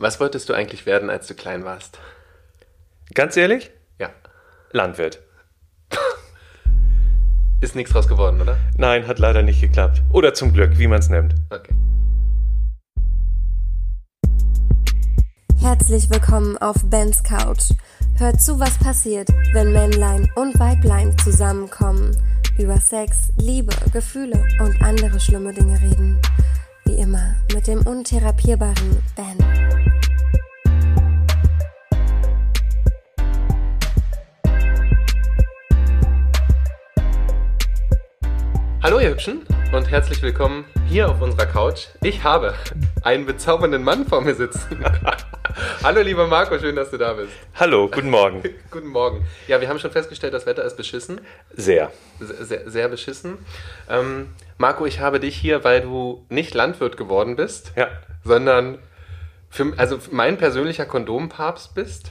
Was wolltest du eigentlich werden, als du klein warst? Ganz ehrlich? Ja. Landwirt. Ist nichts draus geworden, oder? Nein, hat leider nicht geklappt. Oder zum Glück, wie man es nennt. Okay. Herzlich willkommen auf Bens Couch. Hört zu, was passiert, wenn Männlein und Weiblein zusammenkommen, über Sex, Liebe, Gefühle und andere schlimme Dinge reden. Wie immer mit dem untherapierbaren Ben. Hallo ihr Hübschen und herzlich willkommen hier auf unserer Couch. Ich habe einen bezaubernden Mann vor mir sitzen. Hallo lieber Marco, schön, dass du da bist. Hallo, guten Morgen. Guten Morgen. Ja, wir haben schon festgestellt, das Wetter ist beschissen. Sehr. Sehr, sehr, beschissen. Ähm, Marco, ich habe dich hier, weil du nicht Landwirt geworden bist, Ja. sondern für, also mein persönlicher Kondompapst bist.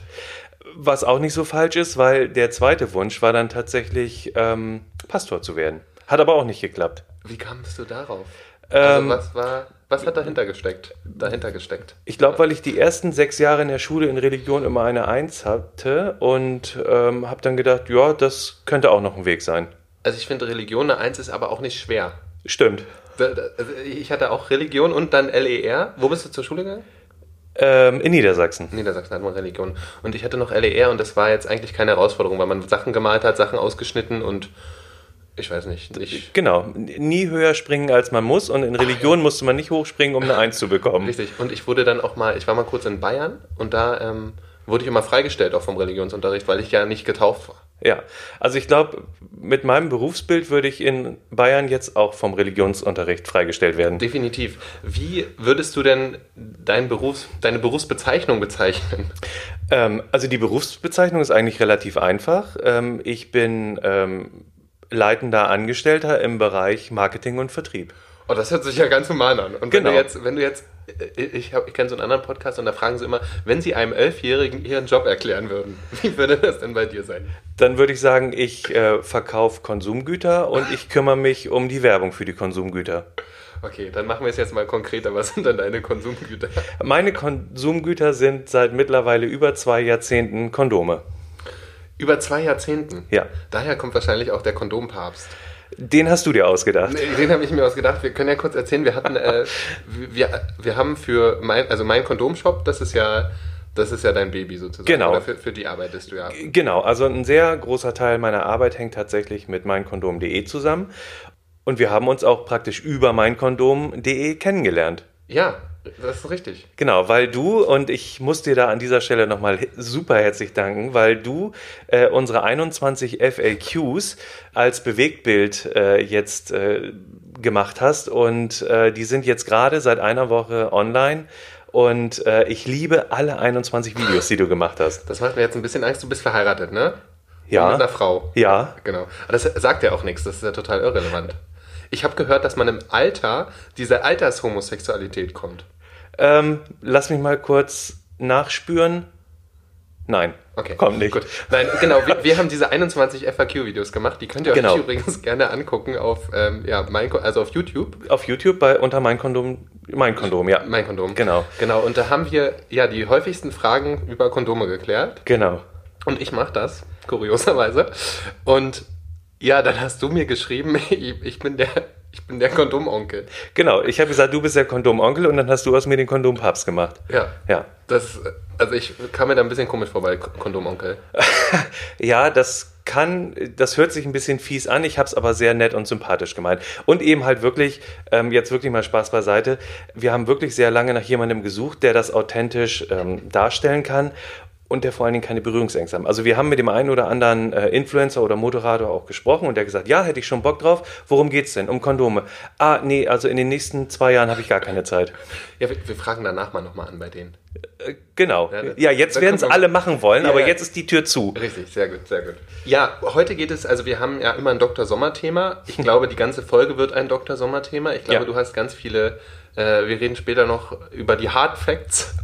Was auch nicht so falsch ist, weil der zweite Wunsch war dann tatsächlich, ähm, Pastor zu werden. Hat aber auch nicht geklappt. Wie kamst du darauf? Ähm, also was war, was hat dahinter gesteckt? Dahinter gesteckt. Ich glaube, weil ich die ersten sechs Jahre in der Schule in Religion immer eine Eins hatte und ähm, habe dann gedacht, ja, das könnte auch noch ein Weg sein. Also ich finde Religion eine Eins ist aber auch nicht schwer. Stimmt. Also Ich hatte auch Religion und dann LER. Wo bist du zur Schule gegangen? Ähm, in Niedersachsen. Niedersachsen hat man Religion. Und ich hatte noch LER und das war jetzt eigentlich keine Herausforderung, weil man Sachen gemalt hat, Sachen ausgeschnitten und ich weiß nicht. Ich, Genau. Nie höher springen, als man muss und in Religion musste man nicht hochspringen, um eine Eins zu bekommen. richtig. Und ich wurde dann auch mal, ich war mal kurz in Bayern und da ähm, wurde ich immer freigestellt auch vom Religionsunterricht, weil ich ja nicht getauft war. Ja, also ich glaube, mit meinem Berufsbild würde ich in Bayern jetzt auch vom Religionsunterricht freigestellt werden. Definitiv. Wie würdest du denn dein Berufs-, deine Berufsbezeichnung bezeichnen? Ähm, also die Berufsbezeichnung ist eigentlich relativ einfach. Ähm, ich bin ähm, leitender Angestellter im Bereich Marketing und Vertrieb. Oh, das hört sich ja ganz human an. Und wenn Genau. du jetzt, wenn du jetzt, äh, ich, ich kenne so einen anderen Podcast und da fragen sie immer, wenn sie einem Elfjährigen ihren Job erklären würden, wie würde das denn bei dir sein? Dann würde ich sagen, ich äh, verkaufe Konsumgüter und ich kümmere mich um die Werbung für die Konsumgüter. Okay, dann machen wir es jetzt mal konkreter. Was sind denn deine Konsumgüter? Meine Konsumgüter sind seit mittlerweile über zwei Jahrzehnten Kondome. Über zwei Jahrzehnten. Ja. Daher kommt wahrscheinlich auch der Kondompapst. Den hast du dir ausgedacht. Den habe ich mir ausgedacht. Wir können ja kurz erzählen. Wir hatten, äh, wir, wir haben für mein, also mein Kondomshop, das ist ja, das ist ja dein Baby sozusagen. Genau. Oder für, für die arbeitest du ja. Genau, also ein sehr großer Teil meiner Arbeit hängt tatsächlich mit meinkondom.de zusammen. Und wir haben uns auch praktisch über meinkondom.de kennengelernt. Ja, das ist richtig. Genau, weil du, und ich muss dir da an dieser Stelle nochmal super herzlich danken, weil du äh, unsere 21 FAQs als Bewegtbild äh, jetzt äh, gemacht hast. Und äh, die sind jetzt gerade seit einer Woche online. Und äh, ich liebe alle 21 Videos, die du gemacht hast. Das macht mir jetzt ein bisschen Angst. Du bist verheiratet, ne? Ja. Mit einer Frau. Ja. Genau. Aber das sagt ja auch nichts. Das ist ja total irrelevant. Ich habe gehört, dass man im Alter diese Altershomosexualität kommt. Ähm, lass mich mal kurz nachspüren. Nein, Okay. kommt nicht. Gut. Nein, genau. Wir, wir haben diese 21 FAQ-Videos gemacht. Die könnt ihr euch Genau. übrigens gerne angucken auf, ähm, ja, mein, also auf YouTube. Auf YouTube bei unter mein Kondom, mein Kondom, ja. Mein Kondom. Genau. Genau. Und da haben wir ja die häufigsten Fragen über Kondome geklärt. Genau. Und ich mache das, kurioserweise. Und ja, dann hast du mir geschrieben, ich, ich bin der, ich bin der Kondomonkel. Genau. Ich habe gesagt, du bist der Kondomonkel und dann hast du aus mir den Kondompapst gemacht. Ja. Ja. Das, also ich kam mir da ein bisschen komisch vorbei, Kondomonkel. Ja, das kann, das hört sich ein bisschen fies an, ich habe es aber sehr nett und sympathisch gemeint. Und eben halt wirklich, ähm, jetzt wirklich mal Spaß beiseite, wir haben wirklich sehr lange nach jemandem gesucht, der das authentisch ähm, darstellen kann und der vor allen Dingen keine Berührungsängste hat. Also wir haben mit dem einen oder anderen äh, Influencer oder Moderator auch gesprochen und der hat gesagt, ja, hätte ich schon Bock drauf. Worum geht's denn? Um Kondome. Ah, nee, also in den nächsten zwei Jahren habe ich gar keine Zeit. Ja, wir, wir fragen danach mal nochmal an bei denen. Äh, genau. Ja, Ja, da- jetzt werden es alle machen wollen, Ja, aber ja. jetzt ist die Tür zu. Richtig, sehr gut, sehr gut. Ja, heute geht es, also wir haben ja immer ein Dr. Sommer-Thema. Ich glaube, die ganze Folge wird ein Dr. Sommer-Thema. Ich glaube, Ja. du hast ganz viele, äh, wir reden später noch über die Hard Facts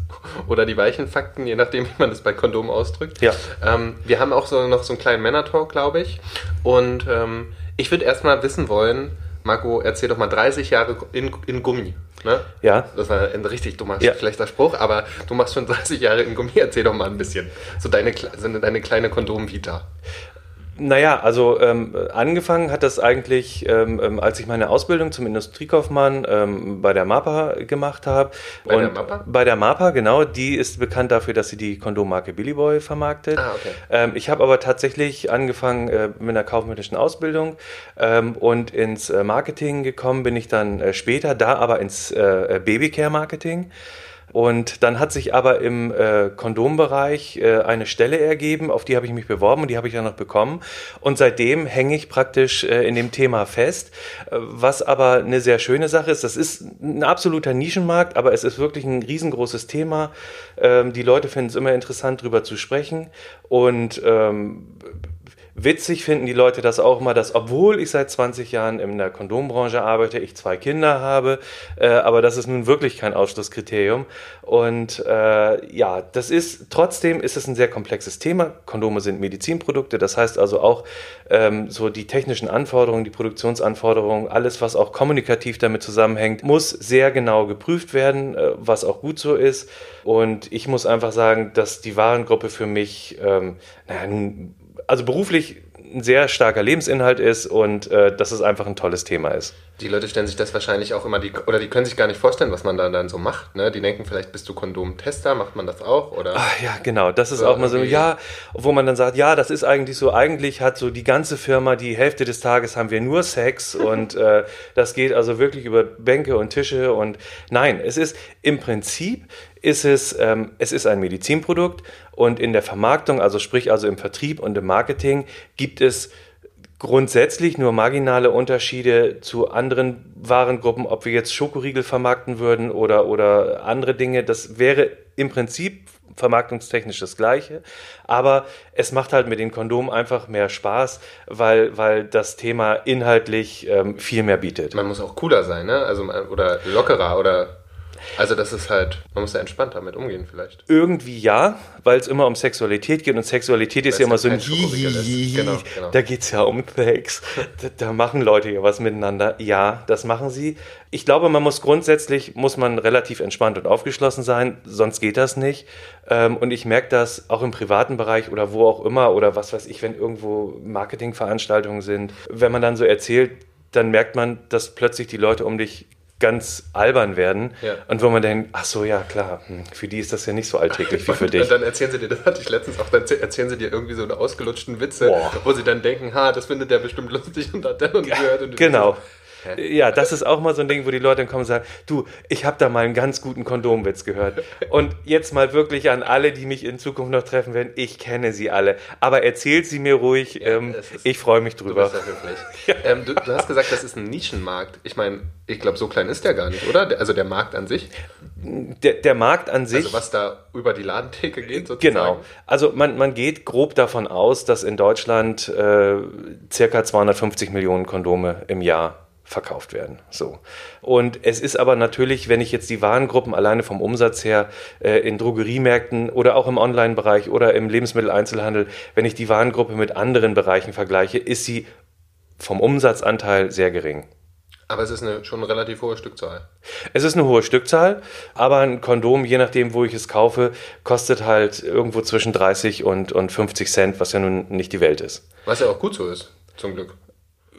oder die weichen Fakten, je nachdem, wie man das bei Kondomen ausdrückt. Ja. Ähm, wir haben auch so noch so einen kleinen Männer-Talk, glaube ich. Und ähm, ich würde erstmal wissen wollen, Marco, erzähl doch mal 30 Jahre in, in Gummi. Ne? Ja. Das war ein richtig dummer, Ja. schlechter Spruch, aber du machst schon 30 Jahre in Gummi. Erzähl doch mal ein bisschen. So deine, so deine kleine Kondom-Vita. Naja, also ähm, angefangen hat das eigentlich, ähm, ähm, als ich meine Ausbildung zum Industriekaufmann ähm, bei der MAPA gemacht habe. Bei der MAPA? Bei der MAPA, genau. Die ist bekannt dafür, dass sie die Kondommarke Billy Boy vermarktet. Ah, okay. Ähm, ich habe aber tatsächlich angefangen äh, mit einer kaufmännischen Ausbildung ähm, und ins äh, Marketing gekommen bin ich dann äh, später, da aber ins äh, Babycare-Marketing. Und dann hat sich aber im äh, Kondombereich äh, eine Stelle ergeben, auf die habe ich mich beworben und die habe ich dann noch bekommen. Und seitdem hänge ich praktisch äh, in dem Thema fest, äh, was aber eine sehr schöne Sache ist. Das ist ein absoluter Nischenmarkt, aber es ist wirklich ein riesengroßes Thema. Ähm, die Leute finden es immer interessant, drüber zu sprechen. Und ähm, Witzig finden die Leute das auch mal, dass obwohl ich seit 20 Jahren in der Kondombranche arbeite, ich zwei Kinder habe, äh, aber das ist nun wirklich kein Ausschlusskriterium. Und äh, ja, das ist trotzdem ist es ein sehr komplexes Thema. Kondome sind Medizinprodukte, das heißt also auch ähm, so die technischen Anforderungen, die Produktionsanforderungen, alles, was auch kommunikativ damit zusammenhängt, muss sehr genau geprüft werden, äh, was auch gut so ist. Und ich muss einfach sagen, dass die Warengruppe für mich, ähm, naja, nun also beruflich ein sehr starker Lebensinhalt ist und äh, dass es einfach ein tolles Thema ist. Die Leute stellen sich das wahrscheinlich auch immer, die, oder die können sich gar nicht vorstellen, was man da dann so macht. Ne? Die denken vielleicht, bist du Kondomtester, macht man das auch? Oder? Ach ja, genau, das ist Ja, auch mal so, ja, wo man dann sagt, ja, das ist eigentlich so, eigentlich hat so die ganze Firma, die Hälfte des Tages haben wir nur Sex und äh, das geht also wirklich über Bänke und Tische und nein, es ist im Prinzip ist es, ähm, es ist ein Medizinprodukt und in der Vermarktung, also sprich also im Vertrieb und im Marketing, gibt es grundsätzlich nur marginale Unterschiede zu anderen Warengruppen, ob wir jetzt Schokoriegel vermarkten würden oder, oder andere Dinge. Das wäre im Prinzip vermarktungstechnisch das Gleiche, aber es macht halt mit den Kondomen einfach mehr Spaß, weil, weil das Thema inhaltlich ähm, viel mehr bietet. Man muss auch cooler sein, ne? Also, oder lockerer oder. Also, das ist halt, man muss ja entspannt damit umgehen, vielleicht. Irgendwie ja, weil es immer um Sexualität geht und Sexualität ist ja immer so ein ist. Hihihi. Genau, genau. Da geht es ja um Sex. Da, da machen Leute ja was miteinander. Ja, das machen sie. Ich glaube, man muss grundsätzlich, muss man relativ entspannt und aufgeschlossen sein, sonst geht das nicht. Ähm, Und ich merke das auch im privaten Bereich oder wo auch immer oder was weiß ich, wenn irgendwo Marketingveranstaltungen sind. Wenn man dann so erzählt, dann merkt man, dass plötzlich die Leute um dich ganz albern werden Ja. und wo man denkt, ach so, ja klar, hm, für die ist das ja nicht so alltäglich wie für dich. Und dann erzählen sie dir, das hatte ich getztens auch, dann erzählen sie dir irgendwie so eine ausgelutschten Witze, Boah. wo sie dann denken, ha, das findet der bestimmt lustig und hat dann und gehört. Und Genau. so, hä? Ja, das ist auch mal so ein Ding, wo die Leute dann kommen und sagen, du, ich habe da mal einen ganz guten Kondomwitz gehört. Und jetzt mal wirklich an alle, die mich in Zukunft noch treffen werden, ich kenne sie alle. Aber erzählt sie mir ruhig, ähm, es ist- ich freue mich Du drüber. bist ja höflich. Ähm, du, du hast gesagt, das ist ein Nischenmarkt. Ich meine, ich glaube, so klein ist der gar nicht, oder? Der- Also der Markt an sich. Der, der Markt an sich... Also was da über die Ladentheke geht, sozusagen. Genau. Also man, man geht grob davon aus, dass in Deutschland äh, circa 250 Millionen Kondome im Jahr verkauft werden. So. Und es ist aber natürlich, wenn ich jetzt die Warengruppen alleine vom Umsatz her äh, in Drogeriemärkten oder auch im Online-Bereich oder im Lebensmitteleinzelhandel, wenn ich die Warengruppe mit anderen Bereichen vergleiche, ist sie vom Umsatzanteil sehr gering. Aber es ist eine, schon eine relativ hohe Stückzahl. Es ist eine hohe Stückzahl, aber ein Kondom, je nachdem, wo ich es kaufe, kostet halt irgendwo zwischen 30 und, und 50 Cent, was ja nun nicht die Welt ist. Was ja auch gut so ist, zum Glück.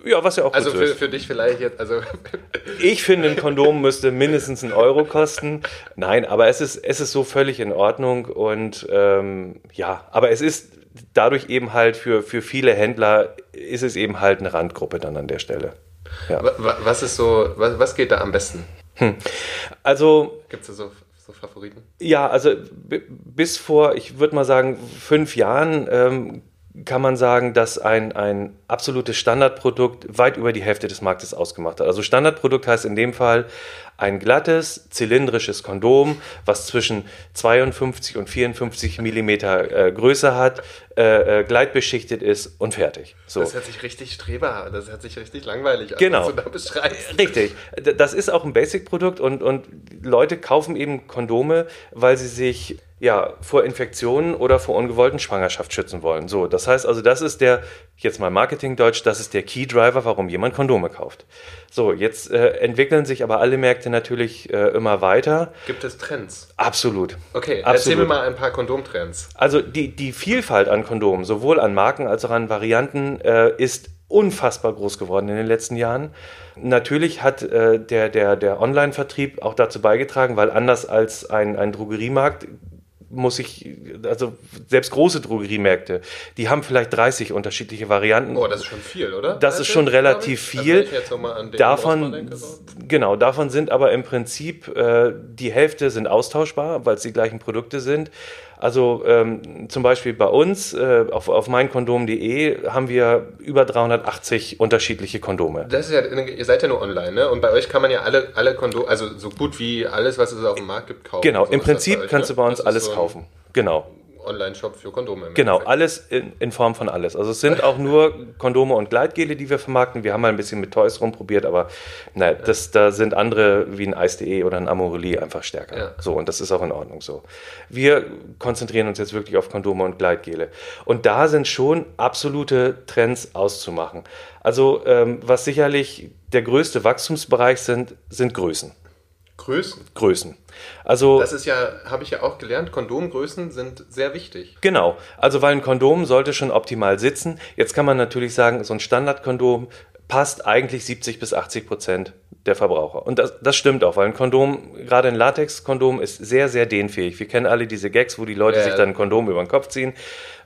Ja, was ja auch Also gut für, ist. für dich vielleicht jetzt, also Ich finde, ein Kondom müsste mindestens einen Euro kosten. Nein, aber es ist, es ist so völlig in Ordnung und ähm, ja, aber es ist dadurch eben halt für, für viele Händler ist es eben halt eine Randgruppe dann an der Stelle. Ja. wa- wa- was ist so, was, was geht da am besten? Also Gibt es da so, so Favoriten? Ja, also bis vor, ich würde mal sagen, fünf Jahren ähm, kann man sagen, dass ein, ein absolutes Standardprodukt weit über die Hälfte des Marktes ausgemacht hat. Also Standardprodukt heißt in dem Fall ein glattes, zylindrisches Kondom, was zwischen 52 und 54 Millimeter äh, Größe hat, äh, äh, gleitbeschichtet ist und fertig. So. Das hört sich richtig streber, das hört sich richtig langweilig an, Genau. was du da beschreibst. Richtig. Das ist auch ein Basic-Produkt und, und Leute kaufen eben Kondome, weil sie sich ja, vor Infektionen oder vor ungewollten Schwangerschaft schützen wollen. So, das heißt also, das ist der, jetzt mal Marketingdeutsch, das ist der Key Driver, warum jemand Kondome kauft. So, jetzt äh, entwickeln sich aber alle Märkte natürlich äh, immer weiter. Gibt es Trends? Absolut. Okay, Absolut. erzähl mir mal ein paar Kondomtrends. Also die, die Vielfalt an Kondomen, sowohl an Marken als auch an Varianten, äh, ist unfassbar groß geworden in den letzten Jahren. Natürlich hat äh, der, der, der Online-Vertrieb auch dazu beigetragen, weil anders als ein, ein Drogeriemarkt muss ich, also selbst große Drogeriemärkte, die haben vielleicht 30 unterschiedliche Varianten. Oh, das ist schon viel, oder? Das ist schon relativ Also, viel. den Davon, denke, so. genau, davon sind aber im Prinzip äh, die Hälfte sind austauschbar, weil es die gleichen Produkte sind. Also ähm, zum Beispiel bei uns äh, auf, auf meinkondom.de haben wir über 380 unterschiedliche Kondome. Das ist ja, ihr seid ja nur online, ne? Und bei euch kann man ja alle, alle Kondome, also so gut wie alles, was es auf dem Markt gibt, kaufen. Genau, So im Prinzip euch, kannst ne? du bei uns alles so kaufen. Genau. Online-Shop für Kondome. Genau, Endeffekt. alles in, in Form von alles. Also es sind auch nur Kondome und Gleitgele, die wir vermarkten. Wir haben mal ein bisschen mit Toys rumprobiert, aber na, das, da sind andere wie ein Ice.de oder ein Amorelie einfach stärker. Ja. So, und das ist auch in Ordnung so. Wir konzentrieren uns jetzt wirklich auf Kondome und Gleitgele. Und da sind schon absolute Trends auszumachen. Also ähm, was sicherlich der größte Wachstumsbereich sind, sind Größen. Größen. Größen. Also Das ist ja, habe ich ja auch gelernt, Kondomgrößen sind sehr wichtig. Genau, also weil ein Kondom sollte schon optimal sitzen. Jetzt kann man natürlich sagen, so ein Standardkondom passt eigentlich 70 bis 80 Prozent der Verbraucher. Und das, das stimmt auch, weil ein Kondom, gerade ein Latexkondom, ist sehr, sehr dehnfähig. Wir kennen alle diese Gags, wo die Leute Ja, sich dann ein Kondom über den Kopf ziehen,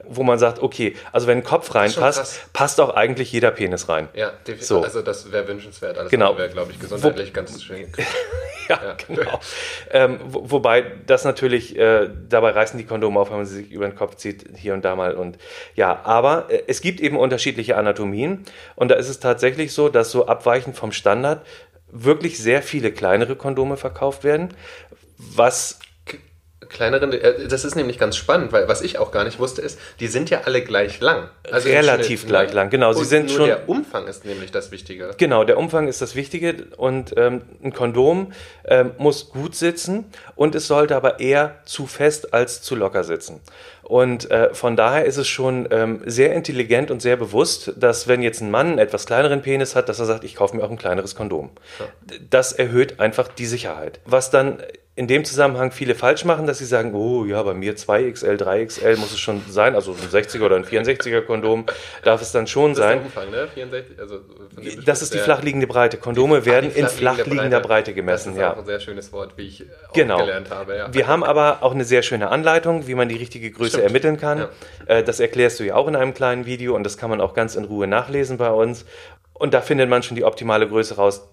wo man sagt, okay, also wenn ein Kopf reinpasst, passt auch eigentlich jeder Penis rein. Ja, definitiv. So. Also das wäre wünschenswert. Alles Genau. wäre, glaube ich, gesundheitlich ganz schön. Ja, Ja. genau. ähm, wo, wobei das natürlich, äh, dabei reißen die Kondome auf, wenn man sie sich über den Kopf zieht, hier und da mal. Und ja, aber äh, es gibt eben unterschiedliche Anatomien. Und da ist es tatsächlich so, dass so abweichend vom Standard wirklich sehr viele kleinere Kondome verkauft werden, was Kleineren, äh, das ist nämlich ganz spannend, weil was ich auch gar nicht wusste, ist, die sind ja alle gleich lang. Also Relativ Schnitt, gleich ne? lang, genau, sie sind schon- Der Umfang ist nämlich das Wichtige. Genau, der Umfang ist das Wichtige und ähm, ein Kondom ähm, muss gut sitzen und es sollte aber eher zu fest als zu locker sitzen. Und äh, von daher ist es schon ähm, sehr intelligent und sehr bewusst, dass wenn jetzt ein Mann einen etwas kleineren Penis hat, dass er sagt, ich kaufe mir auch ein kleineres Kondom. Das erhöht einfach die Sicherheit. Was dann in dem Zusammenhang viele falsch machen, dass sie sagen, oh ja, bei mir 2XL, 3XL muss es schon sein, also ein 60er oder ein 64er Kondom darf es dann schon Das ist sein. Umfang, ne? 64, also Das ist die der- flach liegende Breite. Kondome werden die in flach flach liegender Breite gemessen, Das ist ja. auch ein sehr schönes Wort, wie ich Genau. gelernt habe. Ja. Wir haben aber auch eine sehr schöne Anleitung, wie man die richtige Größe Stimmt. ermitteln kann. Ja. Äh, Das erklärst du ja auch in einem kleinen Video und das kann man auch ganz in Ruhe nachlesen bei uns. Und da findet man schon die optimale Größe raus.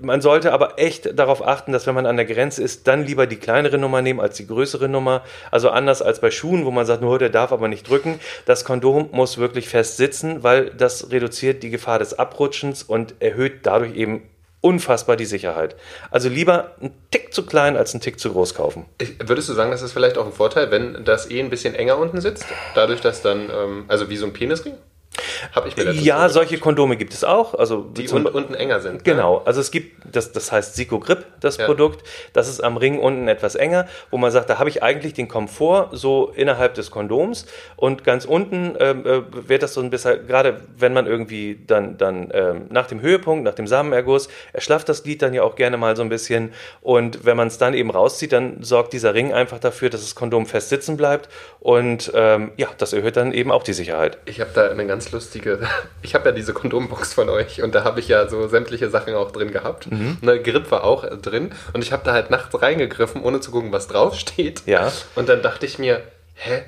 Man sollte aber echt darauf achten, dass wenn man an der Grenze ist, dann lieber die kleinere Nummer nehmen als die größere Nummer. Also anders als bei Schuhen, wo man sagt, nur der darf aber nicht drücken. Das Kondom muss wirklich fest sitzen, weil das reduziert die Gefahr des Abrutschens und erhöht dadurch eben unfassbar die Sicherheit. Also lieber ein Tick zu klein als ein Tick zu groß kaufen. Würdest du sagen, das ist vielleicht auch ein Vorteil, wenn das eh ein bisschen enger unten sitzt? Dadurch, dass dann, ähm, also wie so ein Penisring? Habe ich mir Ja, so solche Kondome gibt es auch. Also Die zum- un unten enger sind. ne? Genau, also es gibt, das, das heißt Grip, das Ja. Produkt, das ist am Ring unten etwas enger, wo man sagt, da habe ich eigentlich den Komfort so innerhalb des Kondoms und ganz unten ähm, äh, wird das so ein bisschen, gerade wenn man irgendwie dann, dann ähm, nach dem Höhepunkt, nach dem Samenerguss, erschlafft das Glied dann ja auch gerne mal so ein bisschen und wenn man es dann eben rauszieht, dann sorgt dieser Ring einfach dafür, dass das Kondom fest sitzen bleibt und ähm, ja, das erhöht dann eben auch die Sicherheit. Ich habe da eine ganz lustige, ich habe ja diese Kondombox von euch und da habe ich ja so sämtliche Sachen auch drin gehabt. Mhm. Ne, Grip war auch drin und ich habe da halt nachts reingegriffen, ohne zu gucken, was draufsteht. Ja. Und dann dachte ich mir, hä?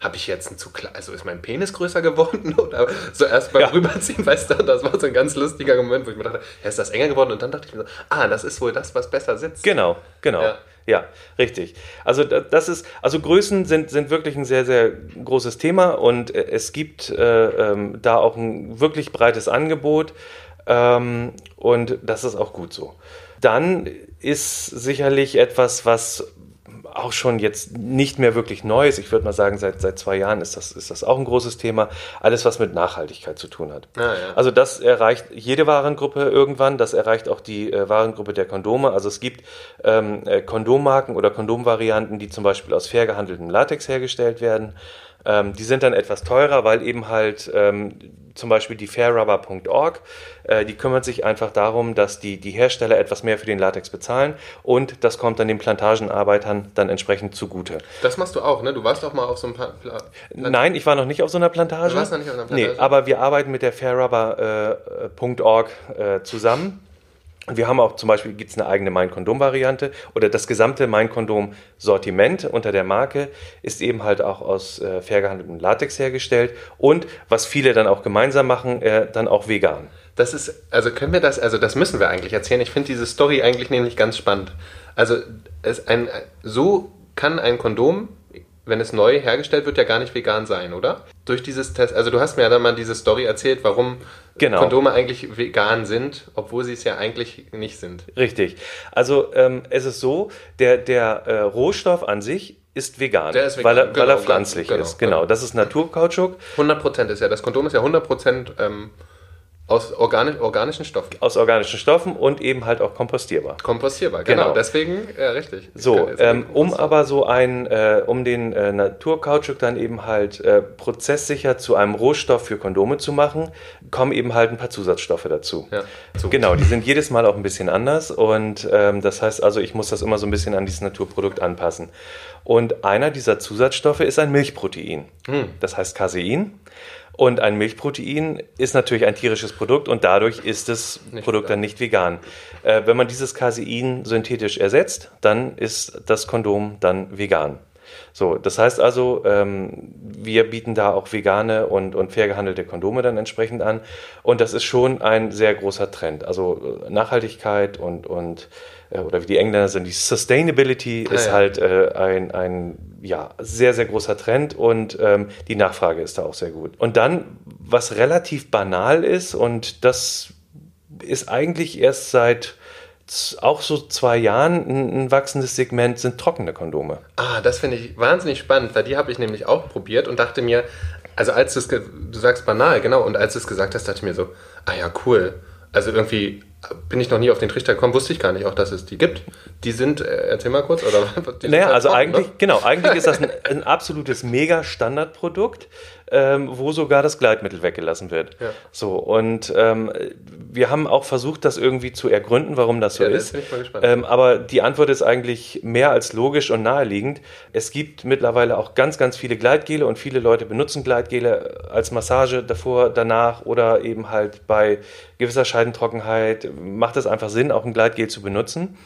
Habe ich jetzt ein zu klein, also ist mein Penis größer geworden? Oder so erst beim Ja. Rüberziehen, weißt du, das war so ein ganz lustiger Moment, wo ich mir dachte, hä, ist das enger geworden? Und dann dachte ich mir so, ah, das ist wohl das, was besser sitzt. Genau, genau. Ja. Ja. richtig. Also da- das ist, also Größen sind, sind wirklich ein sehr, sehr großes Thema und äh, es gibt äh, ähm, da auch ein wirklich breites Angebot ähm, und das ist auch gut so. Dann ist sicherlich etwas, was auch schon jetzt nicht mehr wirklich Neues. Ich würde mal sagen, seit, seit zwei Jahren ist das, ist das auch ein großes Thema. Alles, was mit Nachhaltigkeit zu tun hat. Ah, ja. Also das erreicht jede Warengruppe irgendwann. Das erreicht auch die äh, Warengruppe der Kondome. Also es gibt ähm, äh, Kondommarken oder Kondomvarianten, die zum Beispiel aus fair gehandeltem Latex hergestellt werden. Ähm, die sind dann etwas teurer, weil eben halt ähm, zum Beispiel die fairrubber.org, äh, die kümmert sich einfach darum, dass die, die Hersteller etwas mehr für den Latex bezahlen und das kommt dann den Plantagenarbeitern dann entsprechend zugute. Das machst du auch, ne? Du warst auch mal auf so einem Pla Pla Nein, ich war noch nicht auf so einer Plantage. Du warst noch nicht auf einer Plantage? Nee, aber wir arbeiten mit der fairrubber.org äh, zusammen. Wir haben auch zum Beispiel gibt es eine eigene Mein Kondom Variante oder das gesamte Mein Kondom Sortiment unter der Marke ist eben halt auch aus äh, fair gehandeltem Latex hergestellt und was viele dann auch gemeinsam machen, äh, dann auch vegan. Das ist, also können wir das, also das müssen wir eigentlich erzählen. Ich finde diese Story eigentlich nämlich ganz spannend. Also es ein, so kann ein Kondom, wenn es neu hergestellt wird, ja gar nicht vegan sein, oder? Durch dieses Test, also du hast mir ja dann mal diese Story erzählt, warum Genau. Kondome eigentlich vegan sind, obwohl sie es ja eigentlich nicht sind. Richtig. Also ähm, es ist so, der, der äh, Rohstoff an sich ist vegan, Der ist vegan, weil, er, weil genau, er pflanzlich genau, ist. Genau, genau. das ist Naturkautschuk 100% ist ja, das Kondom ist ja 100% ähm, aus organi organischen Stoffen. aus organischen Stoffen und eben halt auch kompostierbar. Kompostierbar, genau. Genau. Deswegen, ja, richtig. Ich So, ähm, um aber so ein, äh, um den äh, Naturkautschuk dann eben halt äh, prozesssicher zu einem Rohstoff für Kondome zu machen, kommen eben halt ein paar Zusatzstoffe dazu. Ja, so. Genau, die sind jedes Mal auch ein bisschen anders und ähm, das heißt also, ich muss das immer so ein bisschen an dieses Naturprodukt anpassen. Und einer dieser Zusatzstoffe ist ein Milchprotein. Hm. Das heißt Casein. Und ein Milchprotein ist natürlich ein tierisches Produkt und dadurch ist das Nicht Produkt vegan. dann nicht vegan. Äh, wenn man dieses Casein synthetisch ersetzt, dann ist das Kondom dann vegan. So, das heißt also, ähm, wir bieten da auch vegane und, und fair gehandelte Kondome dann entsprechend an. Und das ist schon ein sehr großer Trend. Also äh, Nachhaltigkeit und, und oder wie die Engländer sind, die Sustainability ist ja. halt äh, ein, ein ja, sehr, sehr großer Trend und ähm, die Nachfrage ist da auch sehr gut. Und dann, was relativ banal ist, und das ist eigentlich erst seit auch so zwei Jahren ein, ein wachsendes Segment, sind trockene Kondome. Ah, das finde ich wahnsinnig spannend, weil die habe ich nämlich auch probiert und dachte mir, also als du es, du sagst banal, genau, und als du es gesagt hast, dachte ich mir so, ah ja, cool. Also irgendwie bin ich noch nie auf den Trichter gekommen, wusste ich gar nicht auch, dass es die gibt. Die sind, äh, erzähl mal kurz, oder? Naja, halt also trocken, eigentlich, ne? genau, eigentlich ist das ein, ein absolutes Mega-Standardprodukt, ähm, wo sogar das Gleitmittel weggelassen wird. Ja. So, und ähm, wir haben auch versucht, das irgendwie zu ergründen, warum das so Ja, ist. Ähm, aber die Antwort ist eigentlich mehr als logisch und naheliegend. Es gibt mittlerweile auch ganz, ganz viele Gleitgele und viele Leute benutzen Gleitgele als Massage davor, danach oder eben halt bei gewisser Scheidentrockenheit macht es einfach Sinn, auch ein Gleitgel zu benutzen.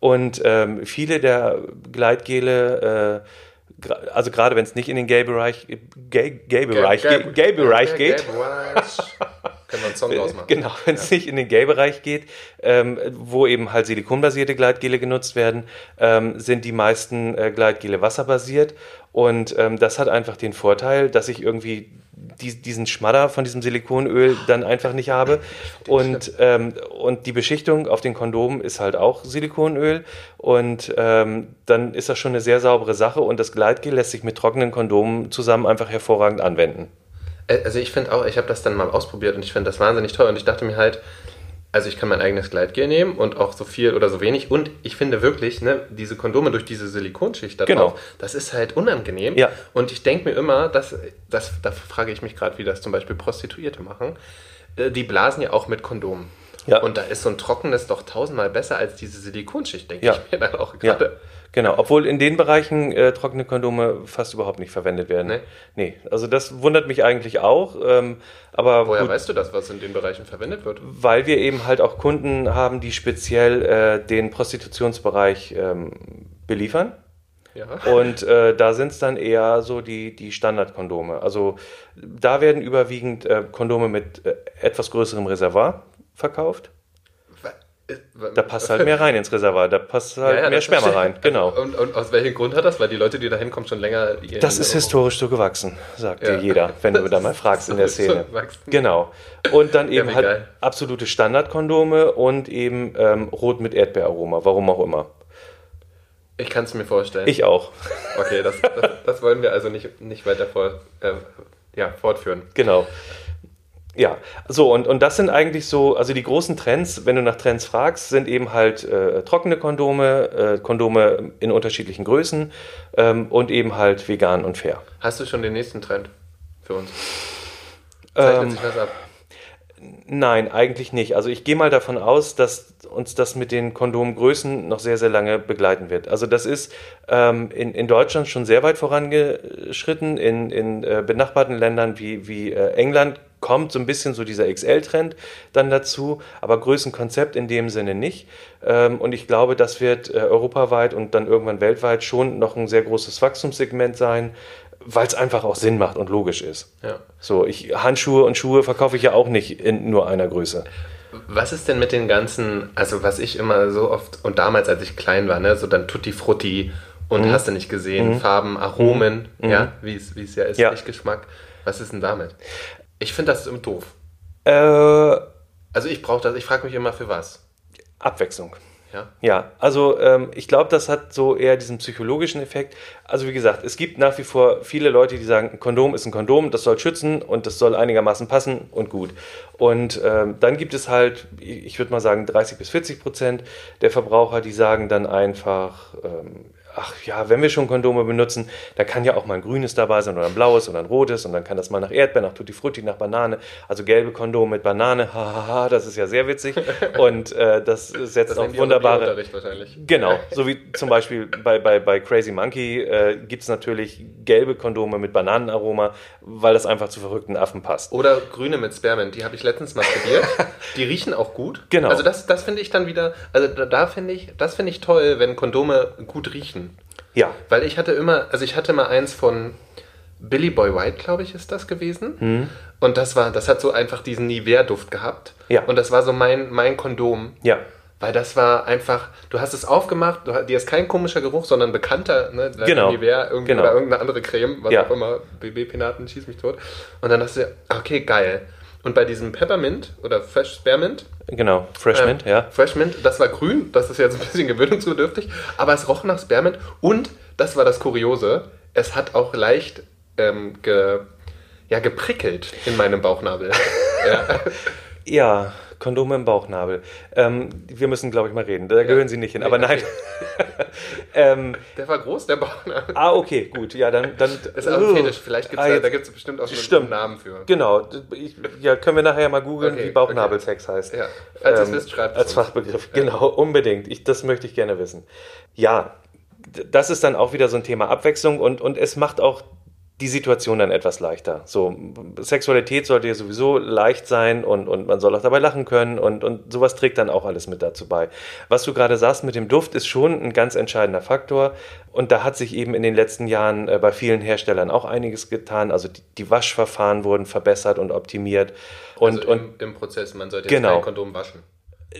Und ähm, viele der Gleitgele, äh, also gerade wenn es nicht in den Gay-Bereich Gay, Gay-Bereich Gay- Gay, Gay-Bereich Gay- geht, Gay-Bereich. Können wir einen Song draus machen. Genau, wenn es nicht in den Gay-Bereich geht, ähm, wo eben halt silikonbasierte Gleitgele genutzt werden, ähm, sind die meisten äh, Gleitgele wasserbasiert. Und ähm, das hat einfach den Vorteil, dass ich irgendwie die, diesen Schmadder von diesem Silikonöl dann einfach nicht habe. Und, ähm, und die Beschichtung auf den Kondomen ist halt auch Silikonöl. Und ähm, dann ist das schon eine sehr saubere Sache. Und das Gleitgel lässt sich mit trockenen Kondomen zusammen einfach hervorragend anwenden. Äh, Also ich finde auch, ich habe das dann mal ausprobiert und ich finde das wahnsinnig toll und ich dachte mir halt, also ich kann mein eigenes Gleitgel nehmen und auch so viel oder so wenig und ich finde wirklich, ne, diese Kondome durch diese Silikonschicht da Genau. drauf, das ist halt unangenehm Ja. und ich denke mir immer, dass, das, da frage ich mich gerade, wie das zum Beispiel Prostituierte machen, äh, die blasen ja auch mit Kondomen. Ja. Und da ist so ein trockenes doch tausendmal besser als diese Silikonschicht, denke Ja. ich mir dann auch Ja, gerade. Genau. Obwohl in den Bereichen äh, trockene Kondome fast überhaupt nicht verwendet werden. Nee? Nee, also das wundert mich eigentlich auch. Ähm, aber Woher gut, weißt du das, was in den Bereichen verwendet wird? weil wir eben halt auch Kunden haben, die speziell äh, den Prostitutionsbereich ähm, beliefern. Ja. Und äh, da sind es dann eher so die, die Standardkondome. Also da werden überwiegend äh, Kondome mit äh, etwas größerem Reservoir verkauft. Da passt halt mehr rein ins Reservoir, da passt halt mehr das Sperma verstehe rein. Genau. Und, und aus welchem Grund hat das? Weil die Leute, die da hinkommen, schon länger. Das ist historisch so gewachsen, sagt Ja. dir jeder, wenn du da mal fragst in der so Szene. gewachsen. Genau. Und dann Ja, eben halt geil. absolute Standardkondome und eben ähm, rot mit Erdbeeraroma, warum auch immer. Ich kann es mir vorstellen. Ich auch. Okay, das, das, das wollen wir also nicht, nicht weiter vor, äh, ja, fortführen. Genau. Ja, so und, und das sind eigentlich so, also die großen Trends, wenn du nach Trends fragst, sind eben halt äh, trockene Kondome, äh, Kondome in unterschiedlichen Größen ähm, und eben halt vegan und fair. Hast du schon den nächsten Trend für uns? Zeichnet Ähm, sich was ab? Nein, eigentlich nicht. Also ich gehe mal davon aus, dass uns das mit den Kondomgrößen noch sehr, sehr lange begleiten wird. Also das ist ähm, in, in Deutschland schon sehr weit vorangeschritten. In, in äh, benachbarten Ländern wie, wie äh, England kommt so ein bisschen so dieser XL-Trend dann dazu, aber Größenkonzept in dem Sinne nicht. Ähm, und ich glaube, das wird äh, europaweit und dann irgendwann weltweit schon noch ein sehr großes Wachstumssegment sein, weil es einfach auch Sinn macht und logisch ist. Ja. So, ich, Handschuhe und Schuhe verkaufe ich ja auch nicht in nur einer Größe. Was ist denn mit den ganzen, also was ich immer so oft, und damals, als ich klein war, ne, so dann Tutti Frutti und hast du nicht gesehen, Farben, Aromen, ja, wie es wie es ja ist, Ja. Lichtgeschmack. Was ist denn damit? Ich finde das immer doof. Äh, Also ich brauche das, ich frage mich immer für was. Abwechslung. Ja. Ja, also ähm, ich glaube, das hat so eher diesen psychologischen Effekt. Also wie gesagt, es gibt nach wie vor viele Leute, die sagen, ein Kondom ist ein Kondom, das soll schützen und das soll einigermaßen passen und gut. Und ähm, dann gibt es halt, ich würde mal sagen, 30 bis 40 Prozent der Verbraucher, die sagen dann einfach, ähm, ach ja, wenn wir schon Kondome benutzen, dann kann ja auch mal ein grünes dabei sein oder ein blaues oder ein rotes und dann kann das mal nach Erdbeer, nach Tutti Frutti, nach Banane, also gelbe Kondome mit Banane, hahaha, das ist ja sehr witzig und äh, das setzt Das auch wunderbare... Wahrscheinlich. Genau, so wie zum Beispiel bei, bei, bei Crazy Monkey äh, gibt es natürlich gelbe Kondome mit Bananenaroma, weil das einfach zu verrückten Affen passt. Oder grüne mit Spearmint, die habe ich letztens mal probiert. Die riechen auch gut. Genau. Also das, das finde ich dann wieder, also da, da finde ich, das finde ich toll, wenn Kondome gut riechen. Ja, Weil ich hatte immer, also ich hatte mal eins von Billy Boy White, glaube ich, ist das gewesen. Und das war, das hat so einfach diesen Nivea-Duft gehabt. Ja. Und das war so mein, mein Kondom. ja, Weil das war einfach, du hast es aufgemacht, du, dir ist kein komischer Geruch, sondern bekannter, ne? Genau. Nivea irgendwie Genau. oder irgendeine andere Creme, was Ja. auch immer, BB-Penaten, schieß mich tot. Und dann hast du, okay, geil. Und bei diesem Peppermint oder Fresh Spearmint, genau, Fresh Mint, ähm, ja. Fresh Mint, das war grün, das ist jetzt ein bisschen gewöhnungsbedürftig, aber es roch nach Spearmint und, das war das Kuriose, es hat auch leicht ähm, ge, ja, geprickelt in meinem Bauchnabel. ja. Ja, Kondome im Bauchnabel. Ähm, wir müssen, glaube ich, mal reden. Da gehören sie nicht hin, aber nein. ähm, Der war groß, der Bauchnabel. ah, okay, gut. Ja, dann. dann Das ist auch ein Fetisch, vielleicht gibt es Ah, da, da gibt's bestimmt auch so einen. Namen für. Genau. Ich, ja, können wir nachher mal googeln, Okay, wie Bauchnabelsex heißt. Ja. Ihr es Ähm, wisst, schreibt es Als. Fachbegriff, genau, unbedingt. Ich, das möchte ich gerne wissen. Ja, das ist dann auch wieder so ein Thema Abwechslung und, und es macht auch die Situation dann etwas leichter. So, Sexualität sollte ja sowieso leicht sein und, und man soll auch dabei lachen können und, und sowas trägt dann auch alles mit dazu bei. Was du gerade sagst mit dem Duft ist schon ein ganz entscheidender Faktor und da hat sich eben in den letzten Jahren äh, bei vielen Herstellern auch einiges getan. Also die, die Waschverfahren wurden verbessert und optimiert und, also und im, im Prozess, man sollte Genau. jetzt kein Kondom waschen.